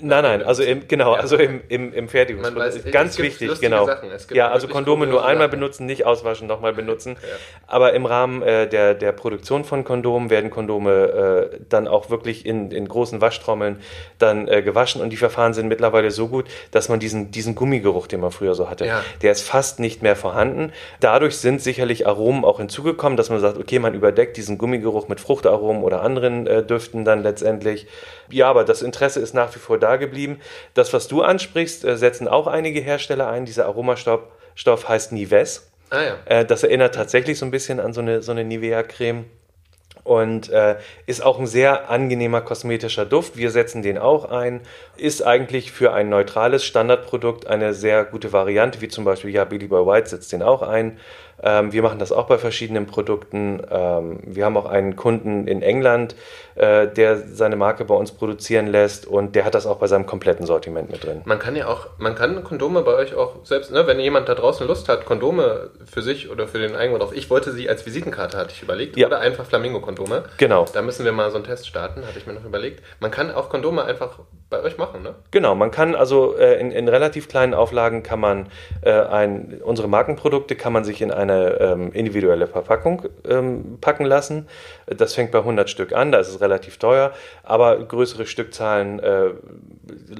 Nein, nein, also im, genau, Ja. also im, im, im Fertigungsprozess. Weiß, Ganz wichtig, genau. Ja, also Kondome nur einmal Sachen. benutzen, nicht auswaschen, nochmal benutzen. Aber im Rahmen äh, der, der Produktion von Kondomen werden Kondome äh, dann auch wirklich in, in großen Waschtrommeln dann äh, gewaschen und die Verfahren sind mittlerweile so gut, dass man diesen, diesen Gummigeruch, den man früher so hatte, Ja. der ist fast nicht mehr vorhanden. Dadurch sind sicherlich Aromen auch hinzugekommen, dass man sagt, okay, man überdeckt diesen Gummigeruch mit Fruchtaromen oder anderen äh, Düften dann letztendlich. Ja, aber das Interesse ist nach wie vor da geblieben. Das, was du ansprichst, äh, setzen auch einige Hersteller ein. Dieser Aromastoff Stoff heißt Nives. Ah ja. Äh, das erinnert tatsächlich so ein bisschen an so eine, so eine Nivea-Creme. Und äh, ist auch ein sehr angenehmer kosmetischer Duft. Wir setzen den auch ein. Ist eigentlich für ein neutrales Standardprodukt eine sehr gute Variante, wie zum Beispiel, ja, Billy Boy White setzt den auch ein. Ähm, wir machen das auch bei verschiedenen Produkten. Ähm, wir haben auch einen Kunden in England, äh, der seine Marke bei uns produzieren lässt und der hat das auch bei seinem kompletten Sortiment mit drin. Man kann ja auch, man kann Kondome bei euch auch selbst, ne, wenn jemand da draußen Lust hat, Kondome für sich oder für den eigenen, auch ich wollte sie als Visitenkarte, hatte ich überlegt, Ja. oder einfach Flamingo-Kondome. Genau. Da müssen wir mal so einen Test starten, hatte ich mir noch überlegt. Man kann auch Kondome einfach bei euch machen, ne? Genau, man kann also äh, in, in relativ kleinen Auflagen kann man äh, ein, unsere Markenprodukte kann man sich in eine ähm, individuelle Verpackung ähm, packen lassen. Das fängt bei 100 Stück an, da ist es relativ teuer, aber größere Stückzahlen äh,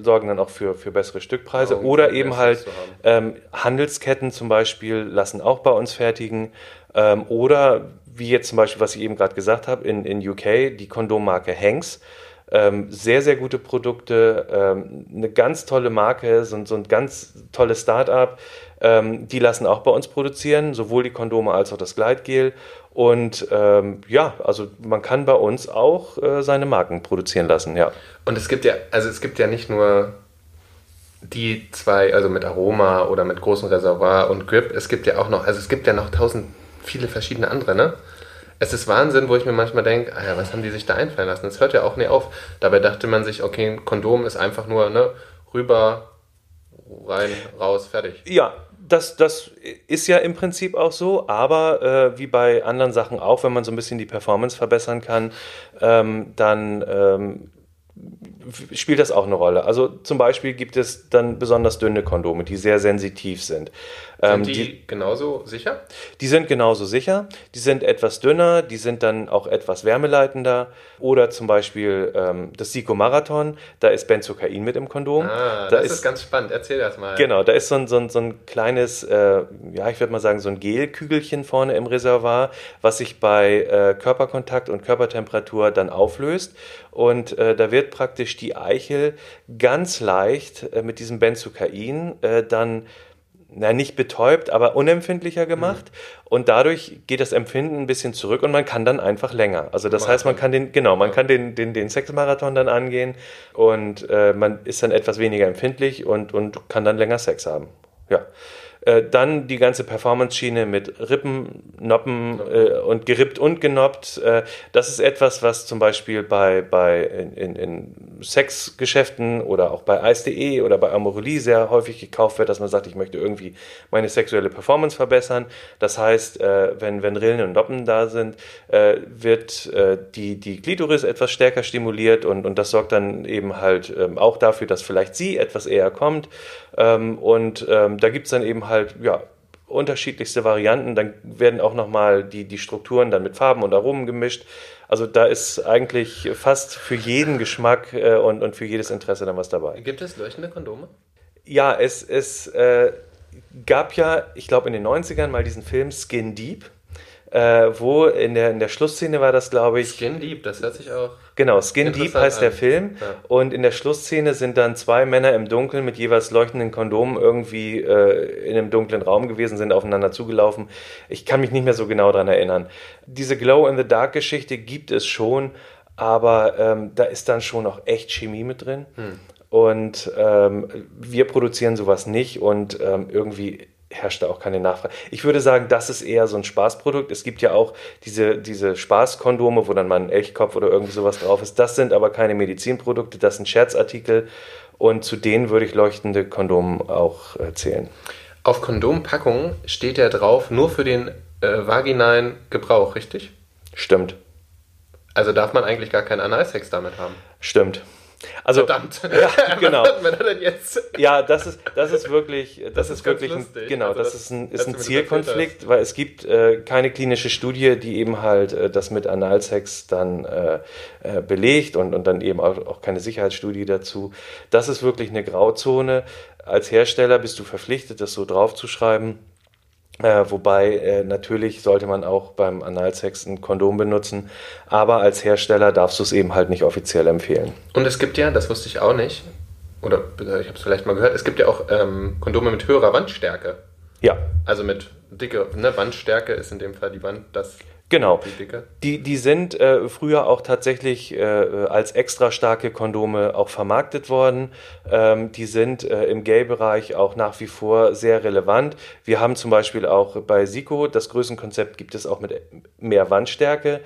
sorgen dann auch für, für bessere Stückpreise. Ja, Oder eben halt ähm, Handelsketten zum Beispiel lassen auch bei uns fertigen. Ähm, oder wie jetzt zum Beispiel, was ich eben gerade gesagt habe, in, in UK die Kondommarke Hanks. Ähm, sehr, sehr gute Produkte, ähm, eine ganz tolle Marke, so, ein- so ein ganz tolles Start-up. Ähm, die lassen auch bei uns produzieren, sowohl die Kondome als auch das Gleitgel. Und ähm, ja, also man kann bei uns auch äh, seine Marken produzieren lassen, ja. Und es gibt ja, also es gibt ja nicht nur die zwei, also mit Aroma oder mit großem Reservoir und Grip, es gibt ja auch noch, also es gibt ja noch tausend, viele verschiedene andere, ne? Es ist Wahnsinn, wo ich mir manchmal denke, ah ja, was haben die sich da einfallen lassen? Es hört ja auch nie auf. Dabei dachte man sich, okay, ein Kondom ist einfach nur, ne, rüber, rein, raus, fertig. Ja, das, das ist ja im Prinzip auch so, aber äh, wie bei anderen Sachen auch, wenn man so ein bisschen die Performance verbessern kann, ähm, dann ähm, spielt das auch eine Rolle. Also zum Beispiel gibt es dann besonders dünne Kondome, die sehr sensitiv sind. Ähm, Sind die, genauso sicher? die sind genauso sicher, die sind etwas dünner, die sind dann auch etwas wärmeleitender. Oder zum Beispiel ähm, das Sico Marathon, da ist Benzokain mit im Kondom. Ah, da das ist, ganz spannend. Erzähl das mal. Genau, da ist so ein, so ein, so ein kleines, äh, ja, ich würde mal sagen, so ein Gelkügelchen vorne im Reservoir, was sich bei äh, Körperkontakt und Körpertemperatur dann auflöst. Und äh, da wird praktisch die Eichel ganz leicht äh, mit diesem Benzokain äh, dann na, nicht betäubt, aber unempfindlicher gemacht. Und dadurch geht das Empfinden ein bisschen zurück und man kann dann einfach länger. Also das heißt, man kann den, genau, man kann den, den, den Sexmarathon dann angehen und äh, man ist dann etwas weniger empfindlich und, und kann dann länger Sex haben. Ja. Äh, dann die ganze Performance-Schiene mit Rippen, Noppen äh, und gerippt und genoppt. Äh, das ist etwas, was zum Beispiel bei, bei in, in, in Sexgeschäften oder auch bei Ice.de oder bei Amorelie sehr häufig gekauft wird, dass man sagt, ich möchte irgendwie meine sexuelle Performance verbessern. Das heißt, äh, wenn, wenn Rillen und Noppen da sind, äh, wird die, die Klitoris etwas stärker stimuliert und, und das sorgt dann eben halt ähm, auch dafür, dass vielleicht sie etwas eher kommt. Ähm, und ähm, da gibt es dann eben halt, ja, unterschiedlichste Varianten. Dann werden auch nochmal die, die Strukturen dann mit Farben und Aromen gemischt. Also da ist eigentlich fast für jeden Geschmack äh, und, und für jedes Interesse dann was dabei. Gibt es leuchtende Kondome? Ja, es, es äh, gab ja, ich glaube in den 90ern mal diesen Film Skin Deep, äh, wo in der, in der Schlussszene war das, glaube ich, Skin Deep, das hört sich auch. Genau, Skin Deep heißt der. Film. Ja. Und in der Schlussszene sind dann zwei Männer im Dunkeln mit jeweils leuchtenden Kondomen irgendwie äh, in einem dunklen Raum gewesen, sind aufeinander zugelaufen. Ich kann mich nicht mehr so genau daran erinnern. Diese Glow-in-the-Dark-Geschichte gibt es schon, aber ähm, da ist dann schon auch echt Chemie mit drin. Und ähm, wir produzieren sowas nicht und ähm, irgendwie herrscht da auch keine Nachfrage. Ich würde sagen, das ist eher so ein Spaßprodukt. Es gibt ja auch diese, diese Spaßkondome, wo dann mal ein Elchkopf oder irgendwie sowas drauf ist. Das sind aber keine Medizinprodukte, das sind Scherzartikel. Und zu denen würde ich leuchtende Kondome auch äh, zählen. Auf Kondompackungen steht ja drauf, nur für den äh, vaginalen Gebrauch, richtig? Stimmt, Also darf man eigentlich gar keinen Analsex damit haben. stimmt. Also, Verdammt. Ja, genau. Hat man denn jetzt? Ja, das ist, das ist wirklich, das, Das ist, ist wirklich, ein, genau, Also das, das- ist ein, ist ein Zielkonflikt, weil es gibt äh, keine klinische Studie, die eben halt äh, das mit Analsex dann äh, äh, belegt und, und dann eben auch, auch keine Sicherheitsstudie dazu. Das ist wirklich eine Grauzone. Als Hersteller bist du verpflichtet, das so draufzuschreiben. Äh, wobei äh, natürlich sollte man auch beim Analsex ein Kondom benutzen, aber als Hersteller darfst du es eben halt nicht offiziell empfehlen. Und es gibt ja, das wusste ich auch nicht, oder äh, ich habe es vielleicht mal gehört, es gibt ja auch ähm, Kondome mit höherer Wandstärke. Ja, Also mit dicke, ne, Wandstärke ist in dem Fall die Wand, das genau. die die sind äh, früher auch tatsächlich äh, als extra starke Kondome auch vermarktet worden. Ähm, die sind äh, im Gay-Bereich auch nach wie vor sehr relevant. Wir haben zum Beispiel auch bei Sico, das Größenkonzept gibt es auch mit mehr Wandstärke.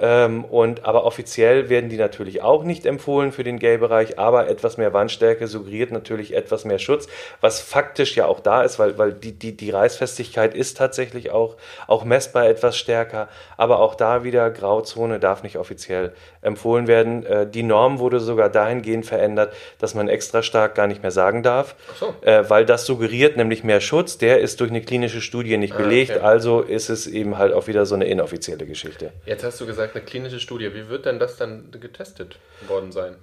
Ähm, und, aber offiziell werden die natürlich auch nicht empfohlen für den Gay-Bereich, aber etwas mehr Wandstärke suggeriert natürlich etwas mehr Schutz, was faktisch ja auch da ist, weil, weil die, die, die Reißfestigkeit ist tatsächlich auch, auch messbar etwas stärker, aber auch da wieder Grauzone darf nicht offiziell empfohlen werden. Äh, die Norm wurde sogar dahingehend verändert, dass man extra stark gar nicht mehr sagen darf, so. äh, weil das suggeriert nämlich mehr Schutz, der ist durch eine klinische Studie nicht ah, belegt, okay. also ist es eben halt auch wieder so eine inoffizielle Geschichte. Jetzt hast du gesagt, gesagt, eine klinische Studie. Wie wird denn das dann getestet worden sein?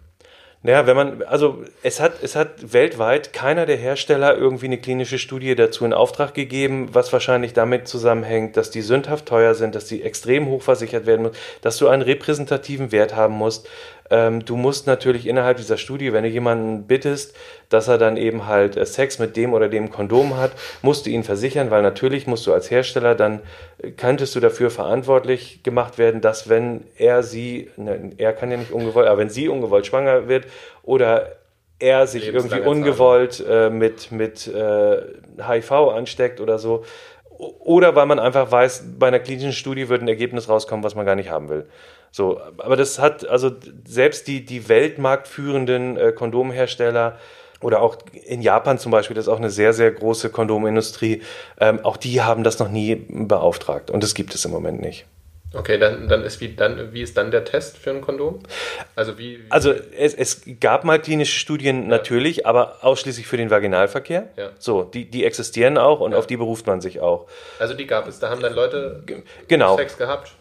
Naja, wenn man, also es hat, es hat weltweit keiner der Hersteller irgendwie eine klinische Studie dazu in Auftrag gegeben, was wahrscheinlich damit zusammenhängt, dass die sündhaft teuer sind, dass die extrem hoch versichert werden muss, dass du einen repräsentativen Wert haben musst. Ähm, du musst natürlich innerhalb dieser Studie, wenn du jemanden bittest, dass er dann eben halt äh, Sex mit dem oder dem Kondom hat, musst du ihn versichern, weil natürlich musst du als Hersteller dann, äh, könntest du dafür verantwortlich gemacht werden, dass wenn er sie, ne, er kann ja nicht ungewollt, aber wenn sie ungewollt schwanger wird oder er sich irgendwie ungewollt äh, mit, mit äh, HIV ansteckt oder so, oder weil man einfach weiß, bei einer klinischen Studie wird ein Ergebnis rauskommen, was man gar nicht haben will. So, aber das hat also selbst die, die weltmarktführenden äh, Kondomhersteller oder auch in Japan zum Beispiel, das ist auch eine sehr, sehr große Kondomindustrie, ähm, auch die haben das noch nie beauftragt und das gibt es im Moment nicht. Okay, dann, dann ist wie dann wie ist dann der Test für ein Kondom? Also wie, wie Also es, es gab mal klinische Studien ja. natürlich, aber ausschließlich für den Vaginalverkehr. Ja. So, die, die existieren auch und ja. auf die beruft man sich auch. Also die gab es, da haben dann Leute genau. Sex gehabt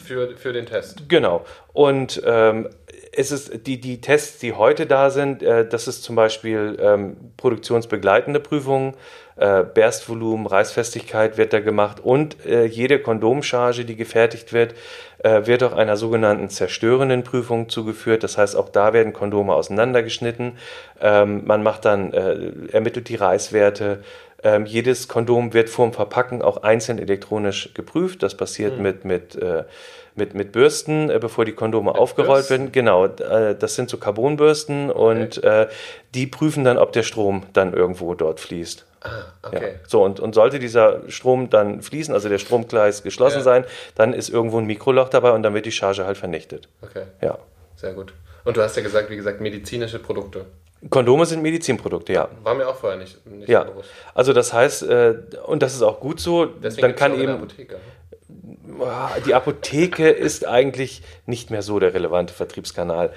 für, für den Test. Genau. Und ähm, es ist die, die Tests, die heute da sind, äh, das ist zum Beispiel ähm, produktionsbegleitende Prüfungen, äh, Berstvolumen, Reißfestigkeit wird da gemacht und äh, jede Kondomcharge, die gefertigt wird, äh, wird auch einer sogenannten zerstörenden Prüfung zugeführt. Das heißt, auch da werden Kondome auseinandergeschnitten. Ähm, man macht dann, äh, ermittelt die Reißwerte, ähm, jedes Kondom wird vorm Verpacken auch einzeln elektronisch geprüft. Das passiert mhm. mit, mit, äh, mit, mit Bürsten, äh, bevor die Kondome mit aufgerollt Bürsten? werden. Genau, äh, das sind so Carbonbürsten und okay. Äh, die prüfen dann, ob der Strom dann irgendwo dort fließt. Ah, okay. Ja. So, und, und sollte dieser Strom dann fließen, also der Stromgleis geschlossen ja. sein, dann ist irgendwo ein Mikroloch dabei und dann wird die Charge halt vernichtet. Okay. Ja. Sehr gut. Und du hast ja gesagt, wie gesagt, medizinische Produkte. Kondome sind Medizinprodukte, ja. War mir auch vorher nicht, nicht ja. bewusst. Also das heißt, äh, und das ist auch gut so, Deswegen dann kann eben... Apotheke. Die Apotheke ist eigentlich nicht mehr so der relevante Vertriebskanal.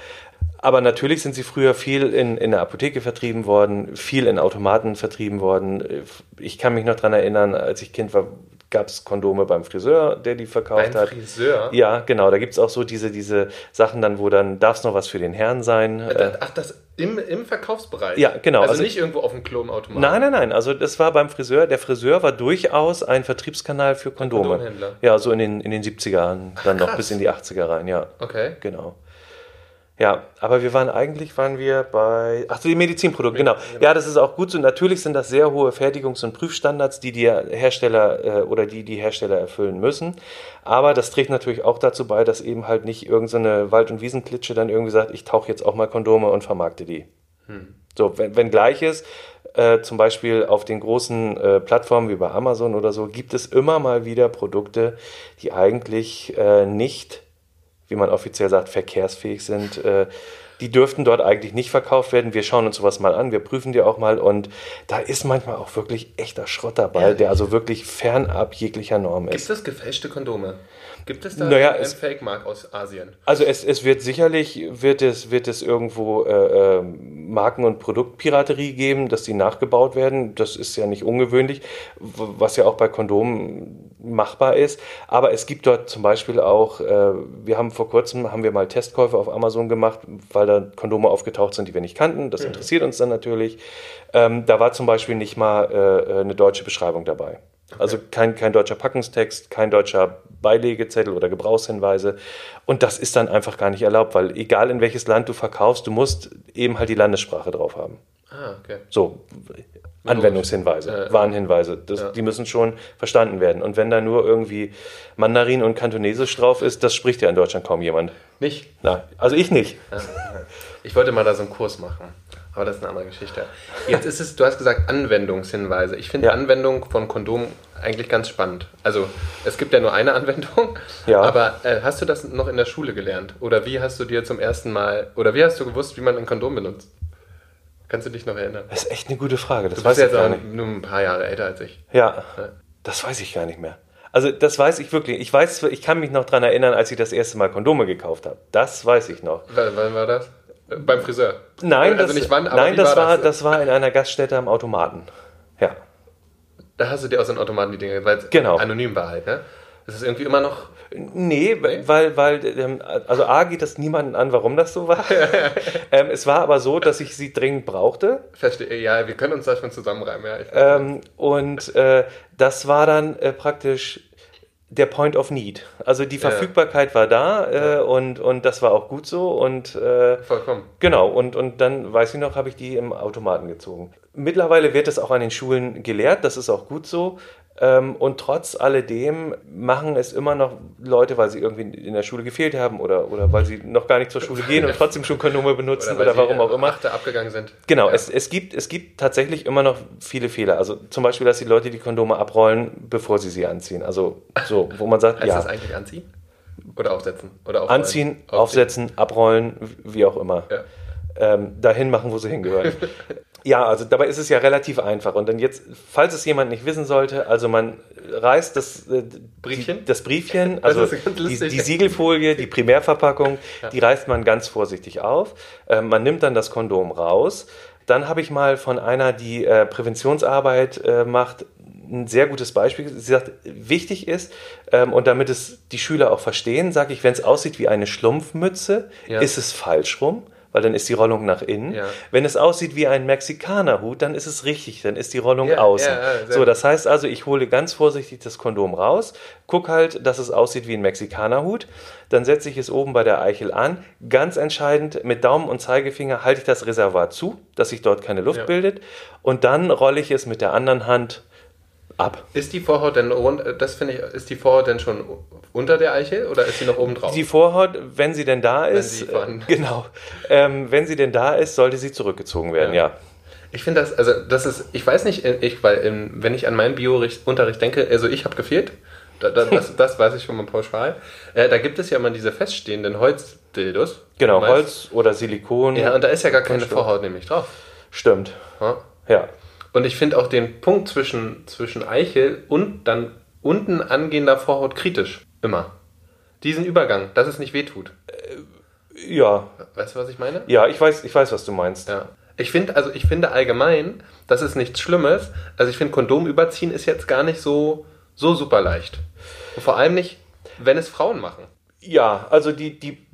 Aber natürlich sind sie früher viel in, in der Apotheke vertrieben worden, viel in Automaten vertrieben worden. Ich kann mich noch daran erinnern, als ich Kind war, gab es Kondome beim Friseur, der die verkauft beim hat. Friseur? Ja, genau. Da gibt es auch so diese, diese Sachen dann, wo dann darf es noch was für den Herrn sein. Ach, das im, im Verkaufsbereich? Ja, genau. Also, also nicht irgendwo auf dem Klo im Automaten? Nein, nein, nein. Also das war beim Friseur. Der Friseur war durchaus ein Vertriebskanal für Kondome. Ja, so in den, in den 70ern, dann Ach, noch bis in die 80er rein, ja. Okay. Genau. Ja, aber wir waren eigentlich, waren wir bei, ach so, die Medizinprodukte, genau. Ja, das ist auch gut so. Natürlich sind das sehr hohe Fertigungs- und Prüfstandards, die die Hersteller äh, oder die die Hersteller erfüllen müssen. Aber das trägt natürlich auch dazu bei, dass eben halt nicht irgendeine so Wald- und Wiesenklitsche dann irgendwie sagt, ich tauche jetzt auch mal Kondome und vermarkte die. Hm. So, wenn, wenn gleich ist, äh, zum Beispiel auf den großen äh, Plattformen wie bei Amazon oder so, gibt es immer mal wieder Produkte, die eigentlich äh, nicht wie man offiziell sagt, verkehrsfähig sind, äh, die dürften dort eigentlich nicht verkauft werden. Wir schauen uns sowas mal an, wir prüfen die auch mal und da ist manchmal auch wirklich echter Schrott dabei, ja. der also wirklich fernab jeglicher Norm ist. Gibt es gefälschte Kondome? Gibt es da naja, einen Fake-Mark aus Asien? Also es, es wird sicherlich, wird es, wird es irgendwo äh, ähm, Marken- und Produktpiraterie geben, dass die nachgebaut werden. Das ist ja nicht ungewöhnlich, was ja auch bei Kondomen machbar ist. Aber es gibt dort zum Beispiel auch, äh, wir haben vor kurzem, haben wir mal Testkäufe auf Amazon gemacht, weil da Kondome aufgetaucht sind, die wir nicht kannten. Das mhm. interessiert uns dann natürlich. Ähm, da war zum Beispiel nicht mal äh, eine deutsche Beschreibung dabei. Also kein, kein deutscher Packungstext, kein deutscher Beilegezettel oder Gebrauchshinweise. Und das ist dann einfach gar nicht erlaubt, weil egal in welches Land du verkaufst, du musst eben halt die Landessprache drauf haben. Ah, okay. So, Anwendungshinweise, äh, Warnhinweise, das, ja. die müssen schon verstanden werden. Und wenn da nur irgendwie Mandarin und Kantonesisch drauf ist, das spricht ja in Deutschland kaum jemand. Nicht? Nein, also ich nicht. Ich wollte mal da so einen Kurs machen. Aber das ist eine andere Geschichte. Jetzt ist es, du hast gesagt Anwendungshinweise. Ich finde ja. Anwendung von Kondom eigentlich ganz spannend. Also es gibt ja nur eine Anwendung, Ja. aber äh, hast du das noch in der Schule gelernt? Oder wie hast du dir zum ersten Mal, oder wie hast du gewusst, wie man ein Kondom benutzt? Kannst du dich noch erinnern? Das ist echt eine gute Frage. Das Du weiß bist ich jetzt gar auch nicht. nur ein paar Jahre älter als ich. Ja, Ja. das weiß ich gar nicht mehr. Also das weiß ich wirklich. Ich weiß, ich kann mich noch daran erinnern, als ich das erste Mal Kondome gekauft habe. Das weiß ich noch. W wann war das? Beim Friseur? Nein, also das, nicht wann, aber nein, das war, das? das war in einer Gaststätte am Automaten. Ja. Da hast du dir aus den Automaten die Dinge, weil es Genau. anonym war halt, ne? Das ist irgendwie immer noch. Nee, weil, weil, ähm, also A geht das niemanden an, warum das so war. ähm, es war aber so, dass ich sie dringend brauchte. Verstehe, ja, wir können uns da schon zusammenreimen, ja. Ähm, und äh, das war dann äh, praktisch der Point of Need. Also die Ja. Verfügbarkeit war da äh, und, und das war auch gut so. Und äh, vollkommen. Genau, und, und dann, weiß ich noch, habe ich die im Automaten gezogen. Mittlerweile wird es auch an den Schulen gelehrt, das ist auch gut so. Ähm, und trotz alledem machen es immer noch Leute, weil sie irgendwie in der Schule gefehlt haben oder, oder weil sie noch gar nicht zur Schule gehen und trotzdem schon Kondome benutzen oder, weil warum sie, auch äh, immer. Achte abgegangen sind. Genau, Ja. es, es, gibt, es gibt tatsächlich immer noch viele Fehler. Also zum Beispiel, dass die Leute die Kondome abrollen, bevor sie sie anziehen. Also so, wo man sagt, Heißt ja, das eigentlich anziehen? Oder aufsetzen? Oder aufrollen? anziehen, aufsetzen, abrollen, wie auch immer. Ja. ähm, dahin machen, wo sie hingehören. ja, also dabei ist es ja relativ einfach. Und dann jetzt, falls es jemand nicht wissen sollte, also man reißt das äh, Briefchen? Die, das Briefchen, Das also ganz die, die Siegelfolie, die Primärverpackung, die reißt man ganz vorsichtig auf. Ähm, man nimmt dann das Kondom raus. Dann habe ich mal von einer, die äh, Präventionsarbeit äh, macht, ein sehr gutes Beispiel. Sie sagt, wichtig ist, ähm, und damit es die Schüler auch verstehen, sage ich, wenn es aussieht wie eine Schlumpfmütze, Ja. ist es falsch rum, weil dann ist die Rollung nach innen. Ja. Wenn es aussieht wie ein Mexikanerhut, dann ist es richtig, dann ist die Rollung Ja, außen. ja, so, das heißt also, ich hole ganz vorsichtig das Kondom raus, guck halt, dass es aussieht wie ein Mexikanerhut, dann setze ich es oben bei der Eichel an. Ganz entscheidend, mit Daumen und Zeigefinger halte ich das Reservoir zu, dass sich dort keine Luft bildet und dann rolle ich es mit der anderen Hand ab. Ist die Vorhaut denn rund, das finde ich, ist die Vorhaut denn schon unter der Eichel oder ist sie noch oben drauf? Die Vorhaut, wenn sie denn da ist, vorhanden äh, genau, ähm, wenn sie denn da ist, sollte sie zurückgezogen werden, Ja. ja. Ich finde das, also das ist, ich weiß nicht, ich, weil ähm, wenn ich an meinen Bio-Unterricht denke, also ich habe gefehlt, da, da, das, das weiß ich schon mal pauschal. Äh, da gibt es ja immer diese feststehenden Holzdildos. Genau, Holz oder Silikon. Ja, und da ist ja gar keine. Vorhaut nämlich drauf. Stimmt, Ja. ja. Und ich finde auch den Punkt zwischen, zwischen Eichel und dann unten angehender Vorhaut kritisch. Immer. Diesen Übergang, dass es nicht wehtut. Ja, Weißt du, was ich meine? ja, ich weiß, ich weiß, was du meinst. Ja. Ich finde, also ich finde allgemein, das ist nichts Schlimmes. Also ich finde, Kondom überziehen ist jetzt gar nicht so, so super leicht. Und vor allem nicht, wenn es Frauen machen. Ja, also die, die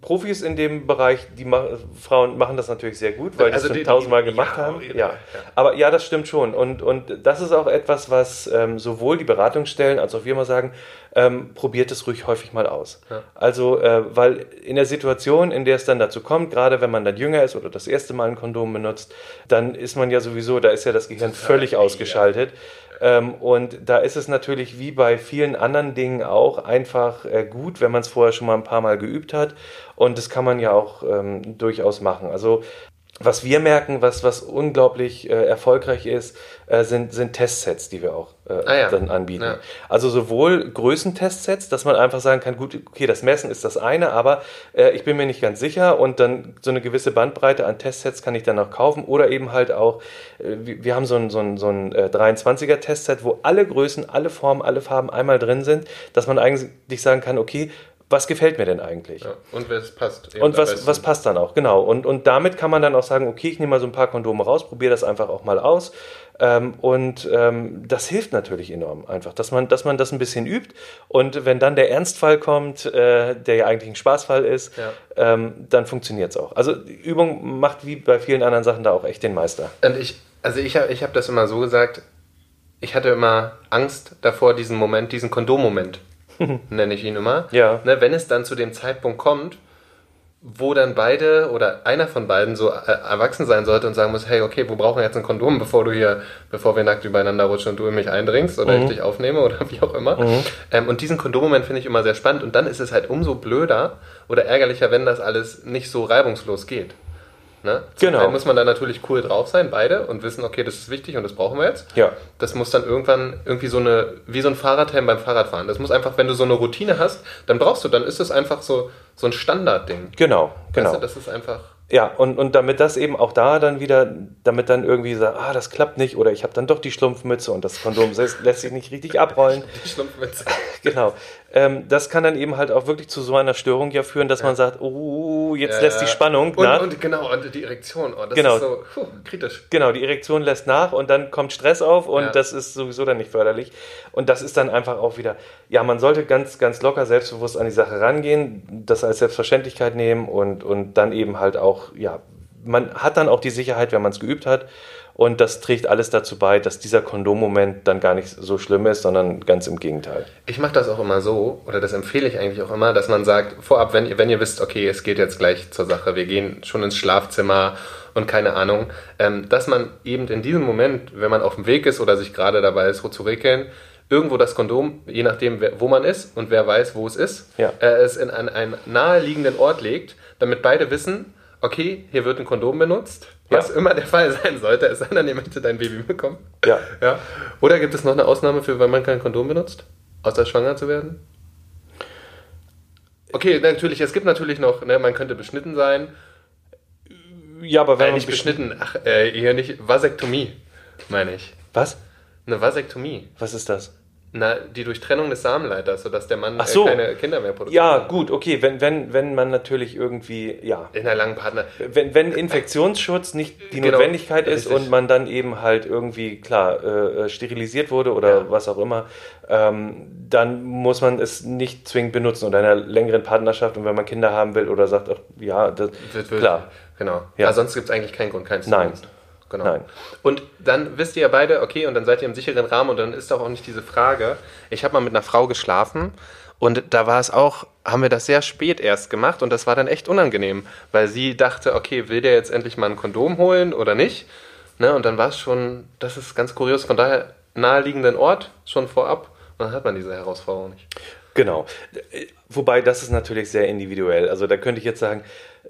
Profis in dem Bereich, die ma Frauen machen das natürlich sehr gut, weil Also die es schon tausendmal gemacht ja, haben. ja, Ja. ja. Aber ja, das stimmt schon. Und, und das ist auch etwas, was ähm, sowohl die Beratungsstellen als auch wir mal sagen, ähm, probiert es ruhig häufig mal aus. Ja. Also, äh, weil in der Situation, in der es dann dazu kommt, gerade wenn man dann jünger ist oder das erste Mal ein Kondom benutzt, dann ist man ja sowieso, da ist ja das Gehirn völlig ausgeschaltet. Ähm, und da ist es natürlich wie bei vielen anderen Dingen auch einfach äh, gut, wenn man es vorher schon mal ein paar Mal geübt hat. Und das kann man ja auch ähm, durchaus machen. Also was wir merken, was, was unglaublich äh, erfolgreich ist, äh, sind, sind Testsets, die wir auch äh, Ah ja. dann anbieten. Ja. Also sowohl Größentestsets, dass man einfach sagen kann, gut, okay, das Messen ist das eine, aber äh, ich bin mir nicht ganz sicher und dann so eine gewisse Bandbreite an Testsets kann ich dann auch kaufen oder eben halt auch, äh, wir haben so ein, so ein, so ein äh, 23er Testset, wo alle Größen, alle Formen, alle Farben einmal drin sind, dass man eigentlich sagen kann, okay, was gefällt mir denn eigentlich? Ja. Und es passt. Und was, was passt dann auch, genau. Und, und damit kann man dann auch sagen, okay, ich nehme mal so ein paar Kondome raus, probiere das einfach auch mal aus. Ähm, und ähm, das hilft natürlich enorm einfach, dass man, dass man das ein bisschen übt. Und wenn dann der Ernstfall kommt, äh, der ja eigentlich ein Spaßfall ist, Ja. ähm, dann funktioniert es auch. Also Übung macht wie bei vielen anderen Sachen da auch echt den Meister. Und ich, also ich habe ich hab das immer so gesagt, ich hatte immer Angst davor, diesen Moment, diesen Kondommoment, nenne ich ihn immer. Ja. Ne, wenn es dann zu dem Zeitpunkt kommt, wo dann beide oder einer von beiden so äh, erwachsen sein sollte und sagen muss, hey, okay, wir brauchen jetzt ein Kondom, bevor du hier, bevor wir nackt übereinander rutschen und du in mich eindringst oder ich dich aufnehme oder wie auch immer. Ähm, und diesen Kondommoment finde ich immer sehr spannend und dann ist es halt umso blöder oder ärgerlicher, wenn das alles nicht so reibungslos geht. Ne? Zum Genau. einen muss man da natürlich cool drauf sein, beide, und wissen, okay, das ist wichtig und das brauchen wir jetzt. Ja. Das muss dann irgendwann irgendwie so eine, wie so ein Fahrradhelm beim Fahrradfahren. Das muss einfach, wenn du so eine Routine hast, dann brauchst du, dann ist es einfach so, so ein Standardding. Genau, genau. Weißt du, das ist einfach. Ja, und, und damit das eben auch da dann wieder, damit dann irgendwie sagt, ah, das klappt nicht oder ich habe dann doch die Schlumpfmütze und das Kondom lässt, sich nicht richtig abrollen. Die Schlumpfwitze. Genau. Ähm, das kann dann eben halt auch wirklich zu so einer Störung ja führen, dass man sagt, oh, jetzt lässt die Spannung und, nach. Und genau, und die Erektion. Oh, das Genau. ist so puh, kritisch. Genau, die Erektion lässt nach und dann kommt Stress auf und Ja. das ist sowieso dann nicht förderlich. Und das ist dann einfach auch wieder, ja, man sollte ganz, ganz locker, selbstbewusst an die Sache rangehen, das als Selbstverständlichkeit nehmen und, und dann eben halt auch, ja, man hat dann auch die Sicherheit, wenn man es geübt hat. Und das trägt alles dazu bei, dass dieser Kondommoment dann gar nicht so schlimm ist, sondern ganz im Gegenteil. Ich mache das auch immer so, oder das empfehle ich eigentlich auch immer, dass man sagt, vorab, wenn ihr, wenn ihr wisst, okay, es geht jetzt gleich zur Sache, wir gehen schon ins Schlafzimmer und keine Ahnung, ähm, dass man eben in diesem Moment, wenn man auf dem Weg ist oder sich gerade dabei ist, zu regeln, irgendwo das Kondom, je nachdem, wo man ist und wer weiß, wo es ist, Ja. äh, es in einen, einen naheliegenden Ort legt, damit beide wissen, okay, hier wird ein Kondom benutzt, was Ja. immer der Fall sein sollte, es sei denn, ihr möchtet dein Baby bekommen. Ja. Ja. Oder gibt es noch eine Ausnahme für, wenn man kein Kondom benutzt? Außer schwanger zu werden? Okay, natürlich, es gibt natürlich noch, ne, man könnte beschnitten sein. Ja, aber wenn Äh, nicht beschnitten, ach, äh, hier nicht, Vasektomie, meine ich. Was? Eine Vasektomie. Was ist das? Na, die Durchtrennung des Samenleiters, sodass der Mann Ach so. äh, keine Kinder mehr produziert. Ja, gut, okay, wenn, wenn, wenn man natürlich irgendwie, ja, In einer langen Partner. wenn, wenn Infektionsschutz nicht die Genau, Notwendigkeit ist richtig. und man dann eben halt irgendwie, klar, äh, sterilisiert wurde oder Ja. was auch immer, ähm, dann muss man es nicht zwingend benutzen oder in einer längeren Partnerschaft und wenn man Kinder haben will oder sagt, ach, ja, das, Wird, wird, klar. Genau. Ja. Ja. sonst gibt es eigentlich keinen Grund, keinen zu Nein. benutzen. Genau. Nein. Und dann wisst ihr ja beide, okay, und dann seid ihr im sicheren Rahmen und dann ist doch auch nicht diese Frage. Ich habe mal mit einer Frau geschlafen und da war es auch, haben wir das sehr spät erst gemacht und das war dann echt unangenehm, weil sie dachte, okay, will der jetzt endlich mal ein Kondom holen oder nicht? Ne, und dann war es schon, das ist ganz kurios, von daher naheliegenden Ort schon vorab und dann hat man diese Herausforderung nicht. Genau. Wobei das ist natürlich sehr individuell. Also da könnte ich jetzt sagen,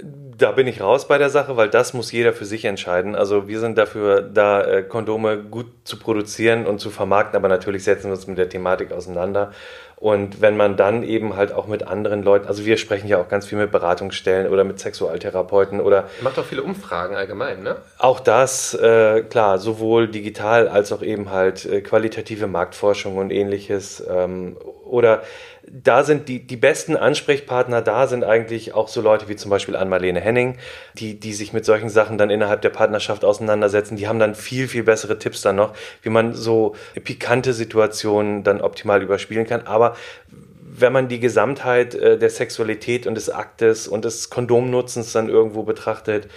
da bin ich raus bei der Sache, weil das muss jeder für sich entscheiden. Also wir sind dafür da, äh, Kondome gut zu produzieren und zu vermarkten, aber natürlich setzen wir uns mit der Thematik auseinander. Und wenn man dann eben halt auch mit anderen Leuten, also wir sprechen ja auch ganz viel mit Beratungsstellen oder mit Sexualtherapeuten oder macht auch viele Umfragen allgemein, ne? auch das, äh, klar, sowohl digital als auch eben halt äh, qualitative Marktforschung und ähnliches. Ähm, oder da sind die, die besten Ansprechpartner, da sind eigentlich auch so Leute wie zum Beispiel Ann-Marlene Henning, die, die sich mit solchen Sachen dann innerhalb der Partnerschaft auseinandersetzen. Die haben dann viel, viel bessere Tipps dann noch, wie man so pikante Situationen dann optimal überspielen kann. Aber wenn man die Gesamtheit äh, der Sexualität und des Aktes und des Kondomnutzens dann irgendwo betrachtet,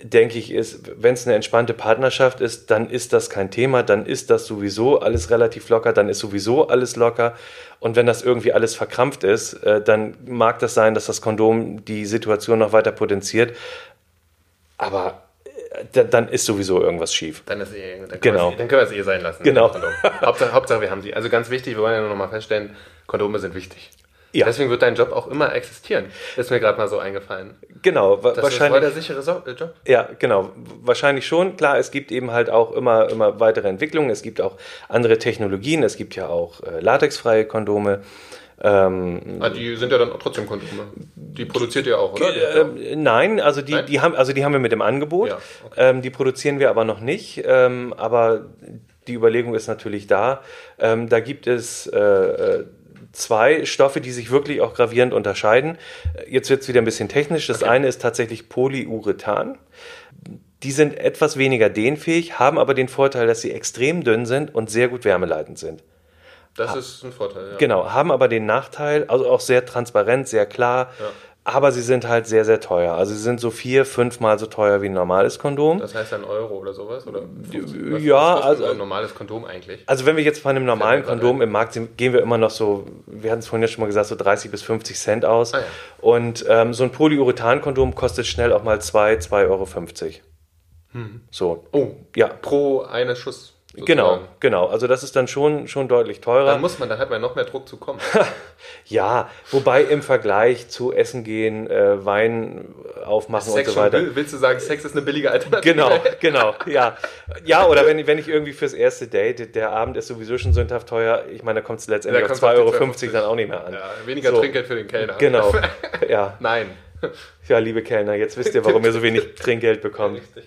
denke ich, ist, wenn es eine entspannte Partnerschaft ist, dann ist das kein Thema, dann ist das sowieso alles relativ locker, dann ist sowieso alles locker. Und wenn das irgendwie alles verkrampft ist, äh, dann mag das sein, dass das Kondom die Situation noch weiter potenziert. Aber äh, da- dann ist sowieso irgendwas schief. Dann, ist eh, dann, können Genau. wir es, dann können wir es eh sein lassen. Genau. Hauptsache, Hauptsache, wir haben sie. Also ganz wichtig, wir wollen ja nur noch mal feststellen, Kondome sind wichtig. Ja. Deswegen wird dein Job auch immer existieren. Ist mir gerade mal so eingefallen. Genau, Das ist voll wahrscheinlich. der sichere so äh, Job. Ja, genau. Wahrscheinlich schon. Klar, es gibt eben halt auch immer, immer weitere Entwicklungen. Es gibt auch andere Technologien. Es gibt ja auch äh, latexfreie Kondome. Ähm, Ah, die sind ja dann trotzdem Kondome. Die produziert ihr auch, oder? Ähm, nein, also die, Nein? die haben, also die haben wir mit dem Angebot. Ja, okay. ähm, die produzieren wir aber noch nicht. Ähm, aber die Überlegung ist natürlich da. Ähm, da gibt es äh, äh, zwei Stoffe, die sich wirklich auch gravierend unterscheiden. Jetzt wird es wieder ein bisschen technisch. Das eine ist tatsächlich Polyurethan. Die sind etwas weniger dehnfähig, haben aber den Vorteil, dass sie extrem dünn sind und sehr gut wärmeleitend sind. Das ist ein Vorteil, ja. Genau, haben aber den Nachteil, also auch sehr transparent, sehr klar. Aber sie sind halt sehr, sehr teuer. Also sie sind so vier, fünfmal so teuer wie ein normales Kondom. Das heißt ein Euro oder sowas? Oder was, ja, was also- so ein normales Kondom eigentlich? Also wenn wir jetzt von einem normalen Kondom im Markt sind, gehen wir immer noch so, wir hatten es vorhin ja schon mal gesagt, so 30 bis 50 Cent aus. Ah ja. Und ähm, so ein Polyurethan-Kondom kostet schnell auch mal 2, 2,50 Euro. So, Oh, ja, pro eine Schuss. Genau, sozusagen. genau. Also das ist dann schon, schon deutlich teurer. Dann muss man, dann hat man noch mehr Druck zu kommen. Ja, wobei im Vergleich zu Essen gehen, äh, Wein aufmachen Sex und so weiter. will, willst du sagen, Sex ist eine billige Alternative? Genau, genau, ja. Ja, oder wenn, wenn ich irgendwie fürs erste Date, der Abend ist sowieso schon sündhaft teuer, ich meine, da kommt es letztendlich auf kommt's auf 2,50 die Euro 2,50 dann auch nicht mehr an. Ja, weniger So. Trinkgeld für den Kellner. Genau, ja. Nein. Ja, liebe Kellner, jetzt wisst ihr, warum ihr so wenig Trinkgeld bekommt. Richtig.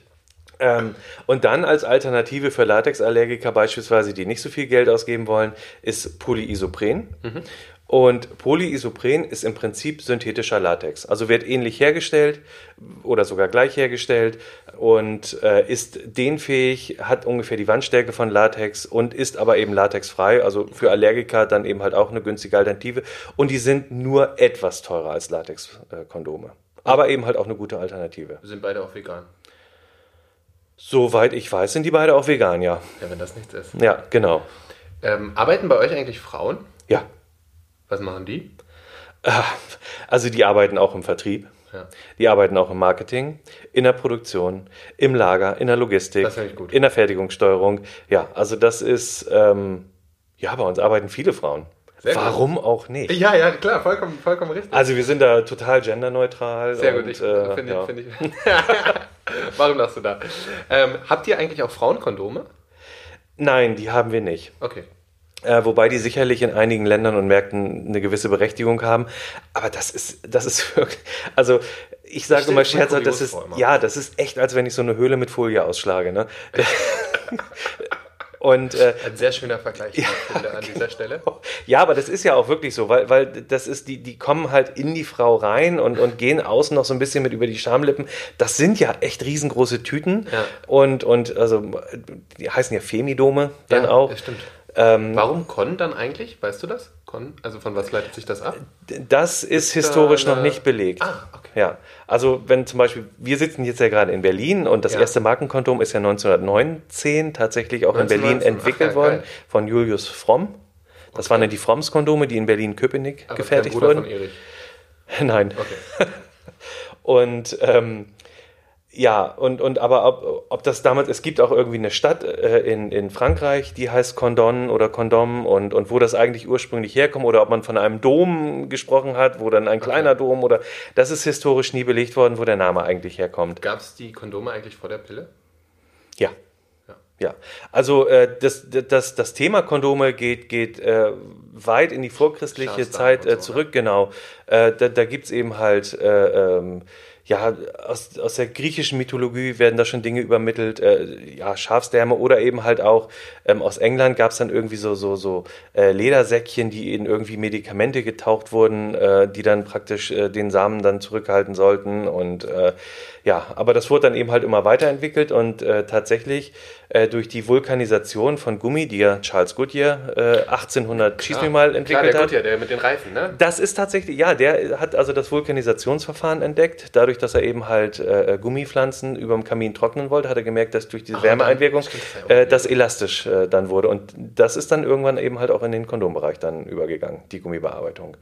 Ähm, und dann als Alternative für Latexallergiker beispielsweise, die nicht so viel Geld ausgeben wollen, ist Polyisopren. Und Polyisopren ist im Prinzip synthetischer Latex. Also wird ähnlich hergestellt oder sogar gleich hergestellt und äh, ist dehnfähig, hat ungefähr die Wandstärke von Latex und ist aber eben latexfrei. Also für Allergiker dann eben halt auch eine günstige Alternative. Und die sind nur etwas teurer als Latex-Kondome. Aber eben halt auch eine gute Alternative. Wir sind beide auch vegan. Soweit ich weiß, sind die beide auch vegan, ja. Ja, wenn das nichts ist. Ja, genau. Ähm, arbeiten bei euch eigentlich Frauen? Ja. Was machen die? Ah, Also die arbeiten auch im Vertrieb. Ja. Die arbeiten auch im Marketing, in der Produktion, im Lager, in der Logistik, Das finde ich gut. in der Fertigungssteuerung. Ja, also das ist, ähm, ja, bei uns arbeiten viele Frauen. Sehr gut. Warum auch nicht? Ja, ja, klar, vollkommen, vollkommen richtig. Also wir sind da total genderneutral. Sehr und, gut, ich äh, finde ja. find ich. Warum lachst du da? Ähm, habt ihr eigentlich auch Frauenkondome? Nein, die haben wir nicht. Okay. Äh, wobei die sicherlich in einigen Ländern und Märkten eine gewisse Berechtigung haben. Aber das ist, das ist wirklich, also ich sage immer scherzhaft, das ist, ja, das ist echt, als wenn ich so eine Höhle mit Folie ausschlage. Ne? und äh, Ein sehr schöner Vergleich ich finde, an dieser Stelle. ja, aber das ist ja auch wirklich so, weil, weil das ist, die, die kommen halt in die Frau rein und, und gehen außen noch so ein bisschen mit über die Schamlippen. Das sind ja echt riesengroße Tüten. Ja. Und, und also, die heißen ja Femidome dann ja, auch. Das stimmt. Ähm, Warum Con dann eigentlich? Weißt du das? Con? Also von was leitet sich das ab? Das ist da historisch noch eine- nicht belegt. Ah, okay. Ja, also wenn zum Beispiel, wir sitzen jetzt ja gerade in Berlin und das Ja. erste Markenkondom ist ja 1919 tatsächlich auch in 1919, Berlin entwickelt ach ja, worden geil. von Julius Fromm. Das waren dann die Fromms-Kondome, die in Berlin-Köpenick gefertigt wurden. von Erich. Nein. Okay. Und ähm, ja, und, und aber ob, ob das damals, es gibt auch irgendwie eine Stadt äh, in, in Frankreich, die heißt Condon oder Condom und, und wo das eigentlich ursprünglich herkommt oder ob man von einem Dom gesprochen hat, wo dann ein kleiner Dom oder das ist historisch nie belegt worden, wo der Name eigentlich herkommt. Gab es die Kondome eigentlich vor der Pille? Ja. Ja. Ja, also äh, das, das, das Thema Kondome geht, geht äh, weit in die vorchristliche Zeit so, äh, zurück, genau. Äh, da da gibt es eben halt, äh, ähm, ja, aus, aus der griechischen Mythologie werden da schon Dinge übermittelt, äh, ja, Schafsdärme oder eben halt auch ähm, aus England gab es dann irgendwie so, so, so äh, Ledersäckchen, die in irgendwie Medikamente getaucht wurden, äh, die dann praktisch äh, den Samen dann zurückhalten sollten und äh, ja, aber das wurde dann eben halt immer weiterentwickelt und äh, tatsächlich äh, durch die Vulkanisation von Gummi, die ja Charles Goodyear äh, 1800 schieß mich mal Klar, entwickelt der hat. Goodyear, der mit den Reifen, ne? Das ist tatsächlich, ja, der hat also das Vulkanisationsverfahren entdeckt. Dadurch, dass er eben halt äh, Gummipflanzen über dem Kamin trocknen wollte, hat er gemerkt, dass durch diese Ach, Wärmeeinwirkung äh, das elastisch äh, dann wurde. Und das ist dann irgendwann eben halt auch in den Kondombereich dann übergegangen, die Gummibearbeitung.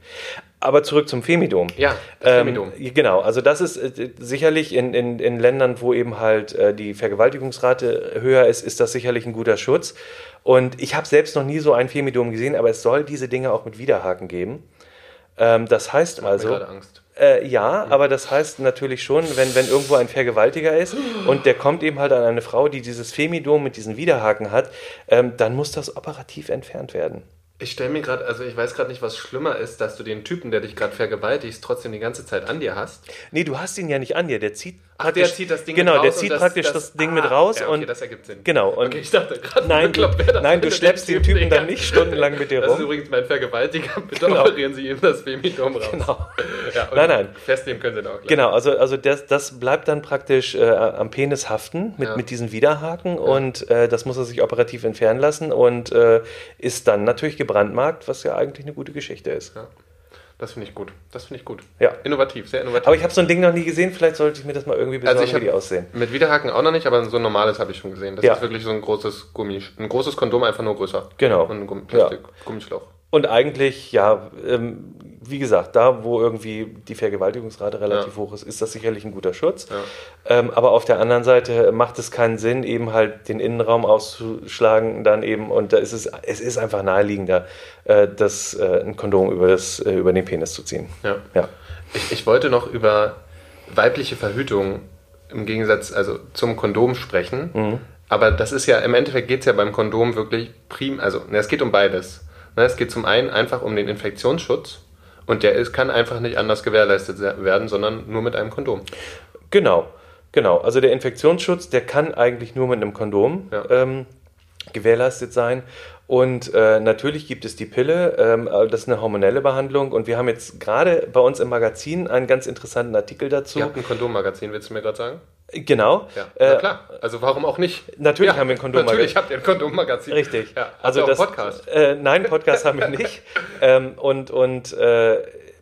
Aber zurück zum Femidom. Ja, das Femidom. Genau, also das ist äh, sicherlich in, in, in Ländern, wo eben halt äh, die Vergewaltigungsrate höher ist, ist das sicherlich ein guter Schutz. Und ich habe selbst noch nie so ein Femidom gesehen, aber es soll diese Dinge auch mit Widerhaken geben. Ähm, das heißt Macht also. Angst. Äh, ja, aber das heißt natürlich schon, wenn, wenn irgendwo ein Vergewaltiger ist und der kommt eben halt an eine Frau, die dieses Femidom mit diesen Widerhaken hat, ähm, dann muss das operativ entfernt werden. Ich stelle mir gerade, also ich weiß gerade nicht, was schlimmer ist, dass du den Typen, der dich gerade vergewaltigst, trotzdem die ganze Zeit an dir hast. Nee, du hast ihn ja nicht an dir, der zieht Ach, der zieht das Ding genau, mit raus der und zieht das- praktisch das, das- Ding ah, mit raus ja, okay, und das ergibt Sinn. genau und Okay, ich dachte gerade, Nein, du- nein, du schleppst der den Typen dann nicht stundenlang mit dir Das ist rum. übrigens mein Vergewaltiger. Bitte Genau. operieren Sie ihm das Femidom raus. Genau. Ja, Nein, nein. Festnehmen können Sie ihn auch gleich. Genau, also, also das, das bleibt dann praktisch äh, am Penis haften mit, Ja. mit diesen Widerhaken und äh, das muss er sich operativ entfernen lassen und äh, ist dann natürlich gebrandmarkt, was ja eigentlich eine gute Geschichte ist. Ja. Das finde ich gut. Das finde ich gut. Ja. Innovativ, sehr innovativ. Aber ich habe so ein Ding noch nie gesehen, vielleicht sollte ich mir das mal irgendwie besorgen, Also ich wie die aussehen. Mit Widerhaken auch noch nicht, aber so ein normales habe ich schon gesehen. Das Ja. ist wirklich so ein großes Gummi, ein großes Kondom, einfach nur größer. Genau. Und ein Gummi, Plastik, Gummischlauch. Und eigentlich, ja, ähm, wie gesagt, da, wo irgendwie die Vergewaltigungsrate relativ Ja. hoch ist, ist das sicherlich ein guter Schutz. Ja. Ähm, aber auf der anderen Seite macht es keinen Sinn, eben halt den Innenraum auszuschlagen, dann eben, und da ist es, es ist einfach naheliegender, äh, das, äh, ein Kondom über, das, äh, über den Penis zu ziehen. Ja. Ja. Ich, ich wollte noch über weibliche Verhütung im Gegensatz also zum Kondom sprechen. Mhm. Aber das ist ja, im Endeffekt geht es ja beim Kondom wirklich prim, also ne, es geht um beides. Ne, es geht zum einen einfach um den Infektionsschutz und der ist, kann einfach nicht anders gewährleistet werden, sondern nur mit einem Kondom. Genau, genau. Also der Infektionsschutz, der kann eigentlich nur mit einem Kondom Ja. ähm, gewährleistet sein. Und äh, natürlich gibt es die Pille, ähm, das ist eine hormonelle Behandlung. Und wir haben jetzt gerade bei uns im Magazin einen ganz interessanten Artikel dazu. Ihr habt ein Kondommagazin, willst du mir gerade sagen? Genau. Ja, Äh, na klar. Also warum auch nicht? natürlich ja, haben wir ein Kondommagazin. Natürlich habt ihr ein Kondommagazin. Richtig. Ja. Also Also das auch Podcast. Äh, nein, Podcast haben wir nicht. Ähm, und und äh,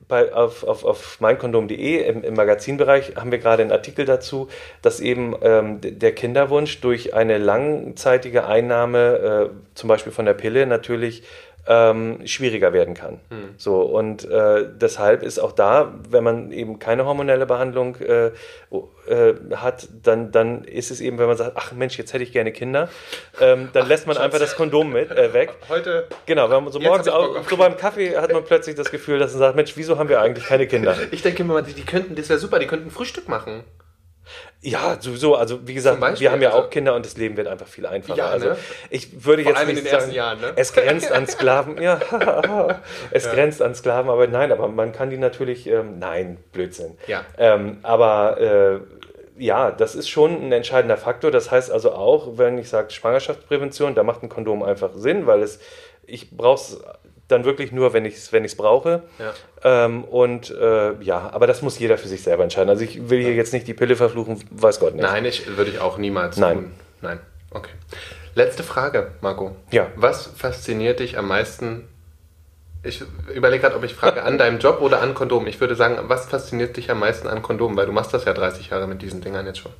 bei, auf, auf, auf meinkondom.de im, im Magazinbereich haben wir gerade einen Artikel dazu, dass eben ähm, der Kinderwunsch durch eine langzeitige Einnahme, äh, zum Beispiel von der Pille, natürlich ähm, schwieriger werden kann. Hm. So und äh, deshalb ist auch da, wenn man eben keine hormonelle Behandlung äh, o- äh, hat, dann, dann ist es eben, wenn man sagt, ach Mensch, jetzt hätte ich gerne Kinder, ähm, dann lässt man Schatz. einfach das Kondom mit äh, weg. Heute. Genau, wenn man so morgens auch, so beim Kaffee hat man plötzlich das Gefühl, dass man sagt, Mensch, wieso haben wir eigentlich keine Kinder? Ich denke mal, die, die könnten, das wäre super, die könnten Frühstück machen. Ja, sowieso. Also wie gesagt, Beispiel, wir haben ja also- auch Kinder und das Leben wird einfach viel einfacher. Ja, also ne? ich würde Vor jetzt allem in nicht den ersten sagen, Jahren, ne? es grenzt an Sklaven. Ja, es grenzt an Sklaven, aber nein, aber man kann die natürlich. Ähm, nein, Blödsinn. Ja. Ähm, aber äh, ja, das ist schon ein entscheidender Faktor. Das heißt also auch, wenn ich sage Schwangerschaftsprävention, da macht ein Kondom einfach Sinn, weil es ich brauche es dann wirklich nur, wenn ich es wenn ich's brauche. Ja. Ähm, und äh, ja, aber das muss jeder für sich selber entscheiden. Also ich will hier jetzt nicht die Pille verfluchen, weiß Gott nicht. Nein, ich, würde ich auch niemals Nein. tun. Nein. Okay. Letzte Frage, Marco. Ja. Was fasziniert dich am meisten? Ich überlege gerade, ob ich frage, an deinem Job oder an Kondom. Ich würde sagen, was fasziniert dich am meisten an Kondom? Weil du machst das ja 30 Jahre mit diesen Dingern jetzt schon.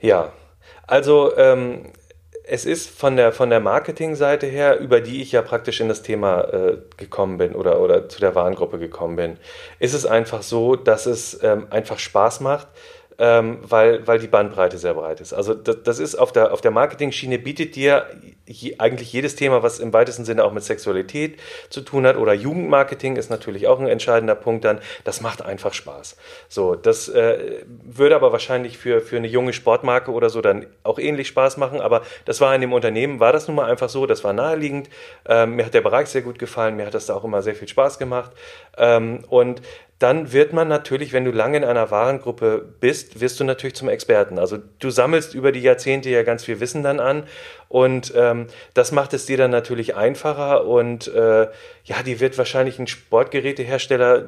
Ja, also ähm, es ist von der, von der Marketingseite her, über die ich ja praktisch in das Thema äh, gekommen bin oder, oder zu der Warengruppe gekommen bin, ist es einfach so, dass es ähm, einfach Spaß macht, ähm, weil, weil die Bandbreite sehr breit ist. Also das, das ist auf der, auf der Marketing-Schiene bietet dir je, eigentlich jedes Thema, was im weitesten Sinne auch mit Sexualität zu tun hat oder Jugendmarketing ist natürlich auch ein entscheidender Punkt dann. Das macht einfach Spaß. So, das äh, würde aber wahrscheinlich für, für eine junge Sportmarke oder so dann auch ähnlich Spaß machen, aber das war in dem Unternehmen, war das nun mal einfach so, das war naheliegend. Ähm, mir hat der Bereich sehr gut gefallen, mir hat das da auch immer sehr viel Spaß gemacht. Ähm, und dann wird man natürlich, wenn du lange in einer Warengruppe bist, wirst du natürlich zum Experten. Also du sammelst über die Jahrzehnte ja ganz viel Wissen dann an und ähm, das macht es dir dann natürlich einfacher und äh, ja, die wird wahrscheinlich ein Sportgerätehersteller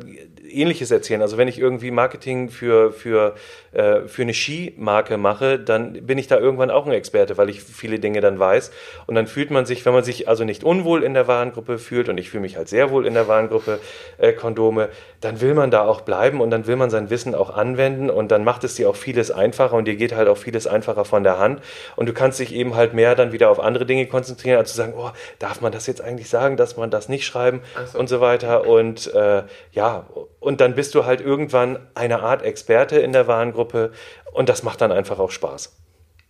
ähnliches erzählen. Also wenn ich irgendwie Marketing für, für, äh, für eine Skimarke mache, dann bin ich da irgendwann auch ein Experte, weil ich viele Dinge dann weiß. Und dann fühlt man sich, wenn man sich also nicht unwohl in der Warengruppe fühlt, und ich fühle mich halt sehr wohl in der Warengruppe äh, Kondome, dann will man da auch bleiben und dann will man sein Wissen auch anwenden und dann macht es dir auch vieles einfacher und dir geht halt auch vieles einfacher von der Hand. Und du kannst dich eben halt mehr dann wieder auf andere Dinge konzentrieren, als zu sagen, oh, darf man das jetzt eigentlich sagen, dass man das nicht schreiben so. und so weiter. Und äh, ja, und dann bist du halt irgendwann eine Art Experte in der Warengruppe und das macht dann einfach auch Spaß.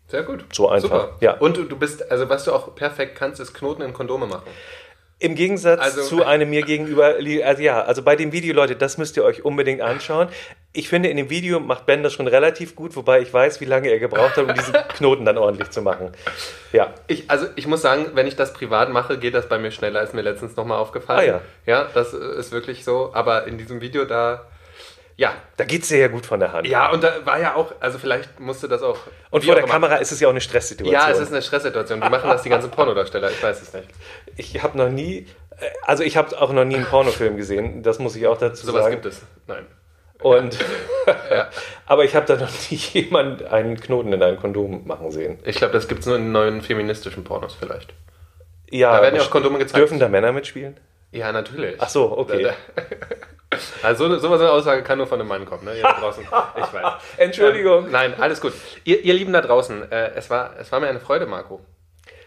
Sehr gut. So einfach, Super. ja. Und du, du bist, also was du auch perfekt kannst, ist Knoten in Kondome machen. Im Gegensatz Also- zu einem mir gegenüber, also ja, also bei dem Video, Leute, das müsst ihr euch unbedingt anschauen. Ich finde, in dem Video macht Ben das schon relativ gut, wobei ich weiß, wie lange er gebraucht hat, um diesen Knoten dann ordentlich zu machen. Ja. Ich, also ich muss sagen, wenn ich das privat mache, geht das bei mir schneller, ist mir letztens nochmal aufgefallen. Ah, ja. Ja, das äh, ist wirklich so. Aber in diesem Video da, ja. Da geht es dir ja gut von der Hand. Ja, und da war ja auch, also vielleicht musste das auch. Und vor auch der immer. Kamera ist es ja auch eine Stresssituation. Ja, es ist eine Stresssituation. Die machen das die ganzen Pornodarsteller, ich weiß es nicht. ich habe noch nie, äh, also ich habe auch noch nie einen Pornofilm gesehen, das muss ich auch dazu Sowas sagen. gibt es. Nein. Und, aber ich habe da noch nie jemand einen Knoten in einem Kondom machen sehen. Ich glaube, das gibt es nur in neuen feministischen Pornos vielleicht. Ja, Da werden ja auch Kondome gezeigt. Dürfen da Männer mitspielen? Ja, natürlich. Ach so, okay. Also so, so eine Aussage kann nur von einem Mann kommen, ne? Ihr da draußen. Ich weiß. Entschuldigung. Ähm, nein, alles gut. Ihr, ihr Lieben da draußen, äh, es, war, es war mir eine Freude, Marco.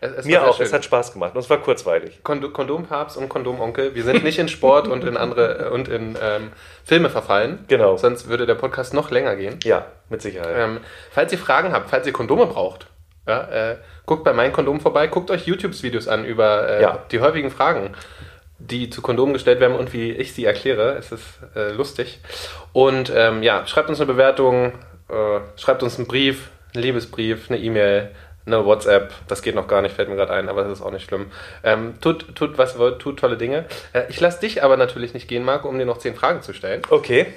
Es, es Mir auch, schön. es hat Spaß gemacht und es war kurzweilig. Kond Kondompapst und Kondomonkel. Wir sind nicht in Sport und in andere und in ähm, Filme verfallen. Genau. Sonst würde der Podcast noch länger gehen. Ja, mit Sicherheit. Ähm, falls ihr Fragen habt, falls ihr Kondome braucht, ja, äh, guckt bei meinen Kondom vorbei, guckt euch YouTube-Videos an über äh, Ja. die häufigen Fragen, die zu Kondomen gestellt werden und wie ich sie erkläre. Es ist äh, lustig. Und ähm, ja, schreibt uns eine Bewertung, äh, schreibt uns einen Brief, einen Liebesbrief, eine E-Mail, eine WhatsApp. Das geht noch gar nicht, fällt mir gerade ein, aber das ist auch nicht schlimm. Ähm, tut, tut was wollt, tut tolle Dinge. Äh, ich lasse dich aber natürlich nicht gehen, Marco, um dir noch zehn Fragen zu stellen. Okay,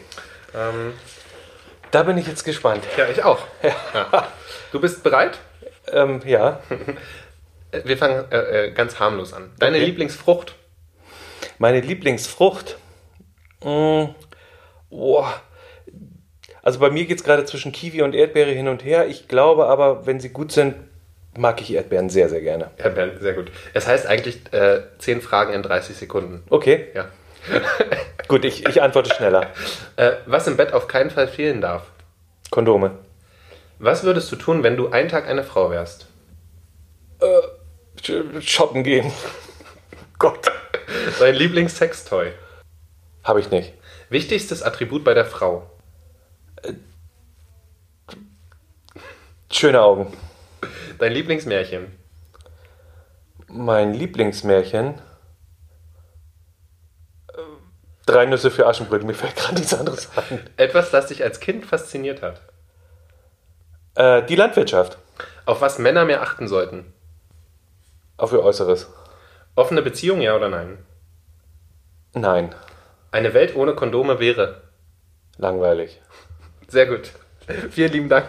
Ähm, da bin ich jetzt gespannt. ja, ich auch. Ja. Du bist bereit? Ähm, ja, Äh, Wir fangen äh, äh, ganz harmlos an. Deine Okay. Lieblingsfrucht? meine Lieblingsfrucht. Mm, boah. Also bei mir geht es gerade zwischen Kiwi und Erdbeere hin und her. Ich glaube aber, wenn sie gut sind, mag ich Erdbeeren sehr, sehr gerne. Bernd, sehr gut. Es heißt eigentlich äh, 10 Fragen in 30 Sekunden. Okay, Ja. gut, ich, ich antworte schneller. Äh, was im Bett auf keinen Fall fehlen darf? Kondome. Was würdest du tun, wenn du einen Tag eine Frau wärst? Sch- Shoppen gehen. Gott. Dein Lieblingssextoy? Habe ich nicht. Wichtigstes Attribut bei der Frau? Schöne Augen. Dein Lieblingsmärchen? Mein Lieblingsmärchen. Äh, Drei Nüsse für Aschenbrödel. Mir fällt gerade nichts anderes ein. Etwas, das dich als Kind fasziniert hat? Äh, die Landwirtschaft. Auf was Männer mehr achten sollten? Auf ihr Äußeres. Offene Beziehung, ja oder nein? Nein. Eine Welt ohne Kondome wäre? Langweilig. Sehr gut. Vielen lieben Dank.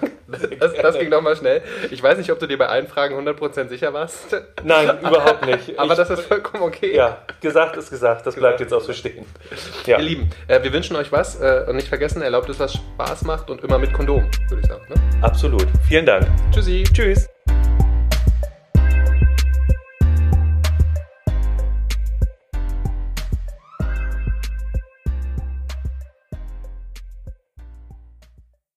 Das, das ging nochmal schnell. Ich weiß nicht, ob du dir bei allen Fragen 100% sicher warst. Nein, überhaupt nicht. Aber ich, das ist vollkommen okay. Ja, gesagt ist gesagt. Das bleibt jetzt auch so stehen. Ja. Ihr Lieben, äh, wir wünschen euch was äh, und nicht vergessen, erlaubt es, was Spaß macht und immer mit Kondom, würde ich sagen. Ne? Absolut. Vielen Dank. Tschüssi. Tschüss.